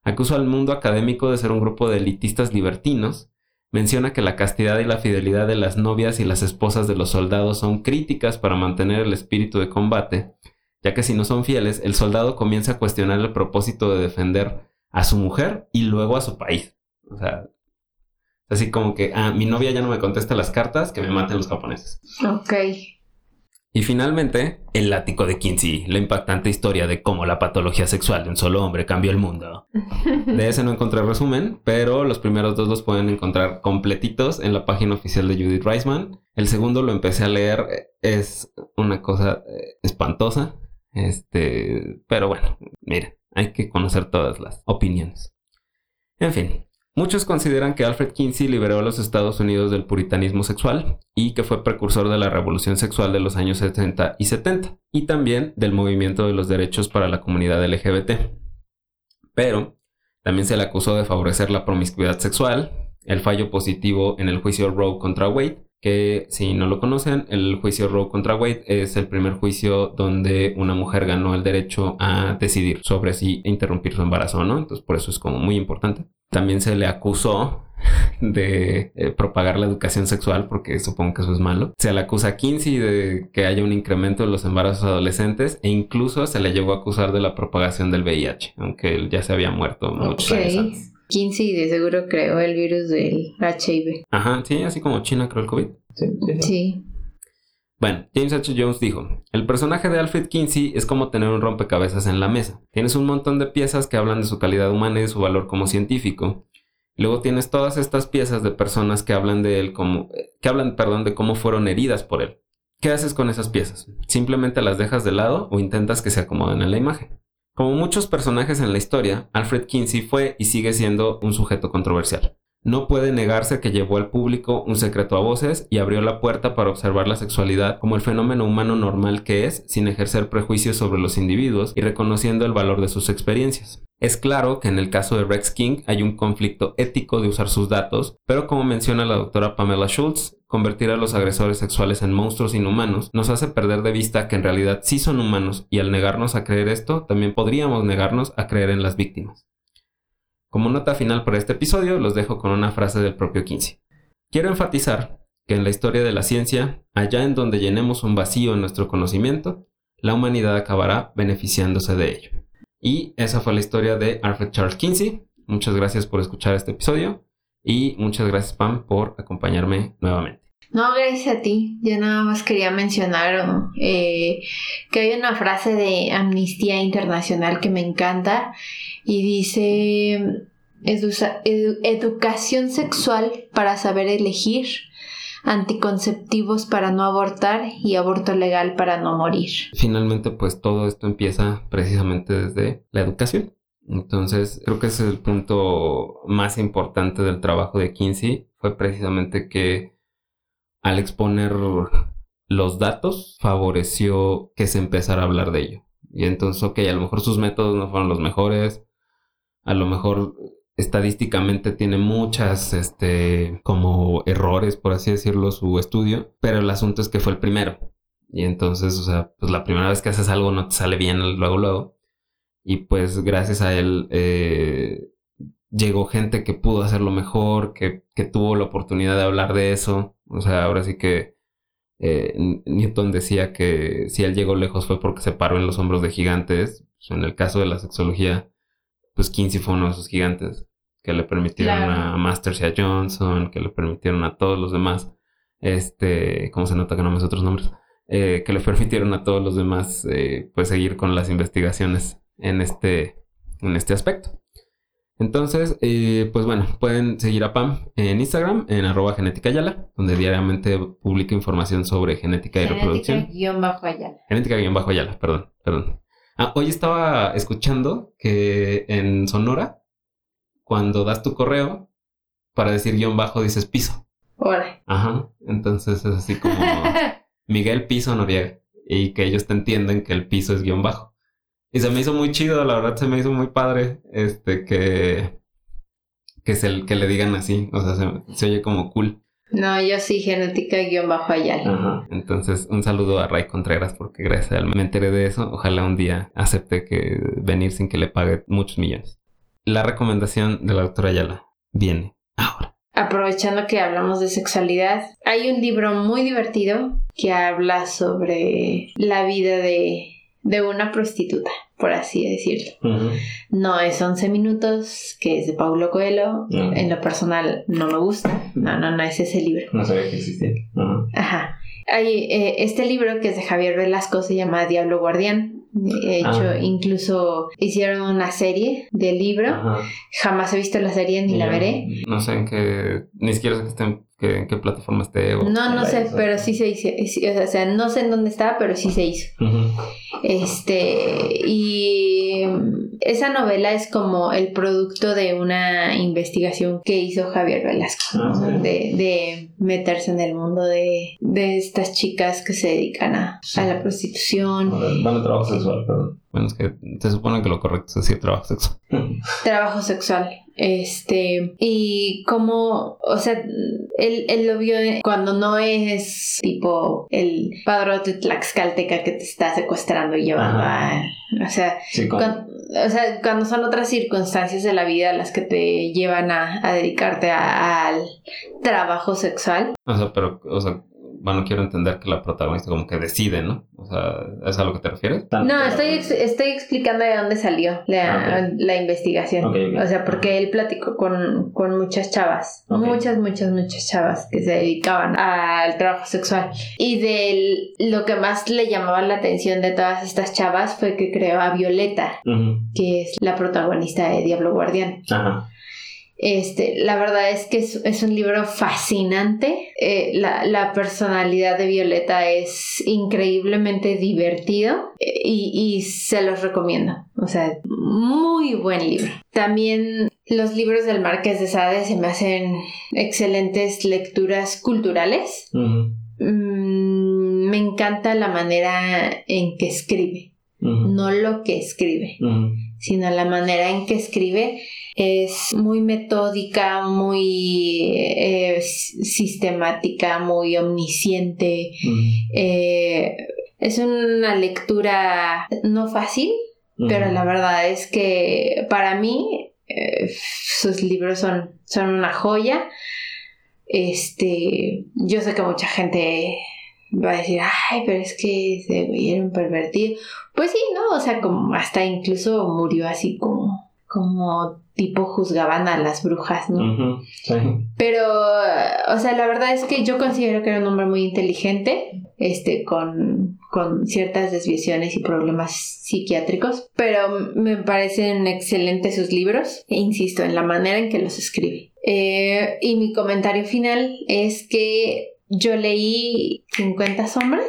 Acusa al mundo académico de ser un grupo de elitistas libertinos, menciona que la castidad y la fidelidad de las novias y las esposas de los soldados son críticas para mantener el espíritu de combate, ya que si no son fieles, el soldado comienza a cuestionar el propósito de defender a su mujer y luego a su país. O sea, así como que, ah, mi novia ya no me contesta las cartas, que me maten los japoneses. Ok. Y finalmente, El látigo de Kinsey, la impactante historia de cómo la patología sexual de un solo hombre cambió el mundo. De ese no encontré resumen, pero los primeros dos los pueden encontrar completitos en la página oficial de Judith Reisman. El segundo lo empecé a leer, es una cosa eh, espantosa. Este, pero bueno, mira, hay que conocer todas las opiniones. En fin, Muchos consideran que Alfred Kinsey liberó a los Estados Unidos del puritanismo sexual y que fue precursor de la revolución sexual de los años 60 y 70 y también del movimiento de los derechos para la comunidad LGBT. Pero también se le acusó de favorecer la promiscuidad sexual, el fallo positivo en el juicio Roe contra Wade, que si no lo conocen, el juicio Roe contra Wade es el primer juicio donde una mujer ganó el derecho a decidir sobre si interrumpir su embarazo o no, entonces por eso es como muy importante. También se le acusó de eh, propagar la educación sexual, porque supongo que eso es malo. Se le acusa a Kinsey de que haya un incremento de los embarazos adolescentes e incluso se le llegó a acusar de la propagación del VIH, aunque él ya se había muerto muchos años antes. Kinsey de seguro creó el virus del HIV. Ajá, sí, así como China creó el COVID. sí. Bueno, James H. Jones dijo, el personaje de Alfred Kinsey es como tener un rompecabezas en la mesa. Tienes un montón de piezas que hablan de su calidad humana y de su valor como científico. Luego tienes todas estas piezas de personas que hablan de él como, que hablan, perdón, de cómo fueron heridas por él. ¿Qué haces con esas piezas? ¿Simplemente las dejas de lado o intentas que se acomoden en la imagen? Como muchos personajes en la historia, Alfred Kinsey fue y sigue siendo un sujeto controversial. No puede negarse que llevó al público un secreto a voces y abrió la puerta para observar la sexualidad como el fenómeno humano normal que es, sin ejercer prejuicios sobre los individuos y reconociendo el valor de sus experiencias. Es claro que en el caso de Rex King hay un conflicto ético de usar sus datos, pero como menciona la doctora Pamela Schultz, convertir a los agresores sexuales en monstruos inhumanos nos hace perder de vista que en realidad sí son humanos y al negarnos a creer esto, también podríamos negarnos a creer en las víctimas. Como nota final para este episodio, los dejo con una frase del propio Kinsey. Quiero enfatizar que en la historia de la ciencia, allá en donde llenemos un vacío en nuestro conocimiento, la humanidad acabará beneficiándose de ello. Y esa fue la historia de Alfred Charles Kinsey. Muchas gracias por escuchar este episodio y muchas gracias Pam por acompañarme nuevamente. No, gracias a ti. Yo nada más quería mencionar eh, que hay una frase de Amnistía Internacional que me encanta y dice educación sexual para saber elegir, anticonceptivos para no abortar y aborto legal para no morir. Finalmente, pues todo esto empieza precisamente desde la educación. Entonces, creo que ese es el punto más importante del trabajo de Kinsey, fue precisamente que al exponer los datos, favoreció que se empezara a hablar de ello. Y entonces, ok, a lo mejor sus métodos no fueron los mejores, a lo mejor estadísticamente tiene muchas, este, como errores, por así decirlo, su estudio, pero el asunto es que fue el primero. Y entonces, o sea, pues la primera vez que haces algo no te sale bien luego, luego. Y pues gracias a él eh, llegó gente que pudo hacerlo mejor, que, que, tuvo la oportunidad de hablar de eso. O sea, ahora sí que eh, Newton decía que si él llegó lejos fue porque se paró en los hombros de gigantes. en el caso de la sexología, pues Kinsey fue uno de esos gigantes que le permitieron a Masters y a Johnson, que le permitieron a todos los demás, este, ¿cómo se nota que no me otros nombres? Eh, que le permitieron a todos los demás, eh, pues seguir con las investigaciones en este, en este aspecto. Entonces, eh, pues bueno, pueden seguir a Pam en Instagram, en arroba genética Ayala, donde diariamente publica información sobre genética y reproducción. Genética-Ayala. Genética-Ayala, perdón, perdón. Ah, hoy estaba escuchando que en Sonora cuando das tu correo, para decir guion bajo dices piso. Hola. Ajá. Entonces es así como Miguel Piso Noriega. Y que ellos te entienden que el piso es guion bajo. Y se me hizo muy chido, la verdad se me hizo muy padre. Este que. Que, es el, que le digan así. O sea, se, oye como cool. No, yo sí, genética guion bajo allá. Entonces, un saludo a Ray Contreras porque gracias a él me enteré de eso. Ojalá un día acepte que venir sin que le pague muchos millones la recomendación de la doctora Ayala viene ahora. Aprovechando que hablamos de sexualidad, hay un libro muy divertido que habla sobre la vida de, una prostituta, por así decirlo. No es 11 minutos, que es de Paulo Coelho. En lo personal no me gusta. No, no, no es ese libro. No sabía que existía. Ajá. Hay eh, este libro que es de Javier Velasco, se llama Diablo Guardián. De hecho, ah. incluso hicieron una serie del libro. Jamás he visto la serie ni la veré. No sé en qué, ni siquiera sé que estén que, en qué plataforma esté. no, no sé, pero sí se hizo. O sea, no sé en dónde está, pero sí se hizo. Este, y esa novela es como el producto de una investigación que hizo Javier Velasco, ah, de, de, meterse en el mundo de, de, estas chicas que se dedican a, a la prostitución. Van a trabajo sexual, perdón. Bueno, es que se supone que lo correcto es decir trabajo sexual. trabajo sexual. Este, y como, o sea, él, él, lo vio cuando no es tipo el padrote tlaxcalteca que te está secuestrando y llevando a. O sea, cuando, o sea, cuando son otras circunstancias de la vida las que te llevan a, a dedicarte al trabajo sexual. O sea, pero, o sea, bueno, quiero entender que la protagonista como que decide, ¿no? O sea, ¿es a lo que te refieres? No, estoy, estoy explicando de dónde salió la, ah, la investigación. O sea, porque él platicó con, con muchas chavas, muchas, muchas, muchas chavas que se dedicaban al trabajo sexual. Y de lo que más le llamaba la atención de todas estas chavas fue que creó a Violeta, que es la protagonista de Diablo Guardián. Ajá. Este, la verdad es que es, un libro fascinante. Eh, la, personalidad de Violeta es increíblemente divertido eh, y, se los recomiendo. O sea, muy buen libro. También los libros del Marqués de Sade se me hacen excelentes lecturas culturales. Mm, me encanta la manera en que escribe, no lo que escribe, sino la manera en que escribe es muy metódica, muy eh, sistemática, muy omnisciente. Eh, es una lectura no fácil, pero la verdad es que para mí eh, sus libros son, son una joya. Este, yo sé que mucha gente va a decir, ay, pero es que se veía pervertido. Pues sí, ¿no? O sea, como hasta incluso murió así como, como tipo juzgaban a las brujas, ¿no? sí. Pero, o sea, la verdad es que yo considero que era un hombre muy inteligente, este, con, con ciertas desviaciones y problemas psiquiátricos, pero me parecen excelentes sus libros, e insisto, en la manera en que los escribe. Eh, y mi comentario final es que yo leí 50 sombras.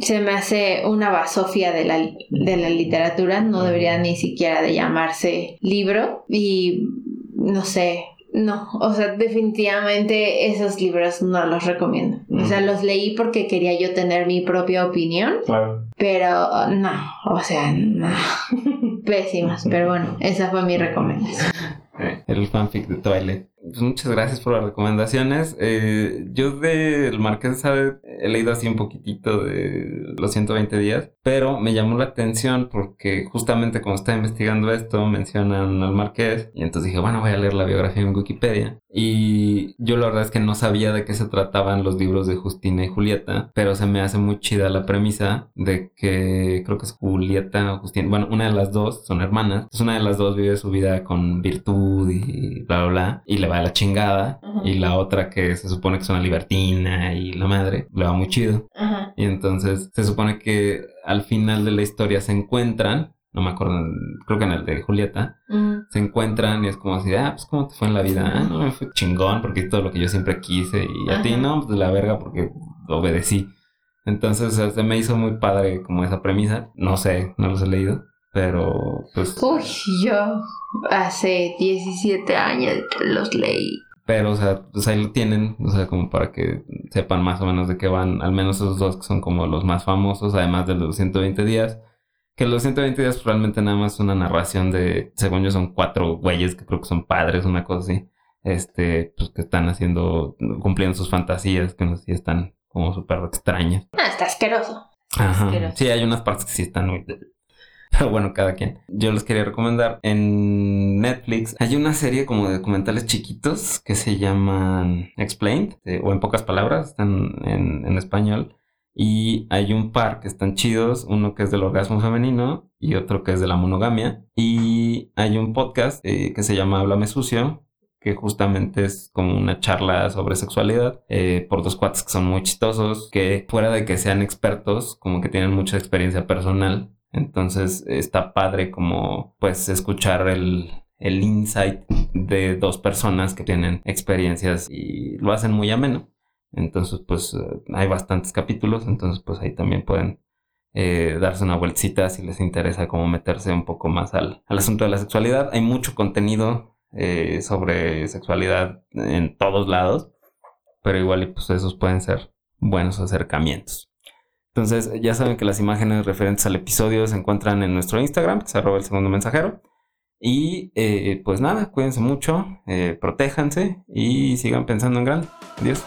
se me hace una basofia de la, de la literatura, no debería ni siquiera de llamarse libro y no sé, no, o sea, definitivamente esos libros no los recomiendo. O sea, los leí porque quería yo tener mi propia opinión. Claro. Pero no, o sea, no. Pésimas, pero bueno, esa fue mi recomendación. El fanfic de Twilight. Pues muchas gracias por las recomendaciones. Eh, yo del Marqués de he leído así un poquitito de los 120 días, pero me llamó la atención porque justamente cuando estaba investigando esto mencionan al Marqués y entonces dije, bueno, voy a leer la biografía en Wikipedia. Y yo la verdad es que no sabía de qué se trataban los libros de Justina y Julieta, pero se me hace muy chida la premisa de que creo que es Julieta o Justina, bueno, una de las dos son hermanas, entonces una de las dos vive su vida con virtud y bla, bla, bla, y le va a la chingada, y la otra que se supone que es una libertina y la madre, le va muy chido. Y entonces se supone que al final de la historia se encuentran no me acuerdo, creo que en el de Julieta, se encuentran y es como así, ah, pues cómo te fue en la vida, ah, no, me fue chingón porque es todo lo que yo siempre quise y a ti no, pues la verga porque obedecí. Entonces se me hizo muy padre como esa premisa, no sé, no los he leído, pero pues... Uy, yo hace 17 años los leí. Pero, o sea, pues ahí lo tienen, o sea, como para que sepan más o menos de qué van, al menos esos dos que son como los más famosos, además de los 120 días. Que los 120 días realmente nada más una narración de, según yo son cuatro güeyes que creo que son padres, una cosa así. Este, pues que están haciendo, cumpliendo sus fantasías, que no sé si están como súper extrañas. Ah, está asqueroso. Ajá. Sí, hay unas partes que sí están muy... Pero bueno, cada quien. Yo les quería recomendar en Netflix. Hay una serie como de documentales chiquitos que se llaman Explained, o en pocas palabras, están en, en español y hay un par que están chidos, uno que es del orgasmo femenino y otro que es de la monogamia. Y hay un podcast eh, que se llama Háblame Sucio, que justamente es como una charla sobre sexualidad eh, por dos cuates que son muy chistosos, que fuera de que sean expertos, como que tienen mucha experiencia personal. Entonces está padre como pues escuchar el, el insight de dos personas que tienen experiencias y lo hacen muy ameno. Entonces, pues eh, hay bastantes capítulos, entonces pues ahí también pueden eh, darse una vueltita si les interesa como meterse un poco más al, asunto de la sexualidad. Hay mucho contenido eh, sobre sexualidad en todos lados, pero igual pues esos pueden ser buenos acercamientos. Entonces ya saben que las imágenes referentes al episodio se encuentran en nuestro Instagram, que es arroba el segundo mensajero. Y pues nada, cuídense mucho, protéjanse y sigan pensando en grande. Adiós.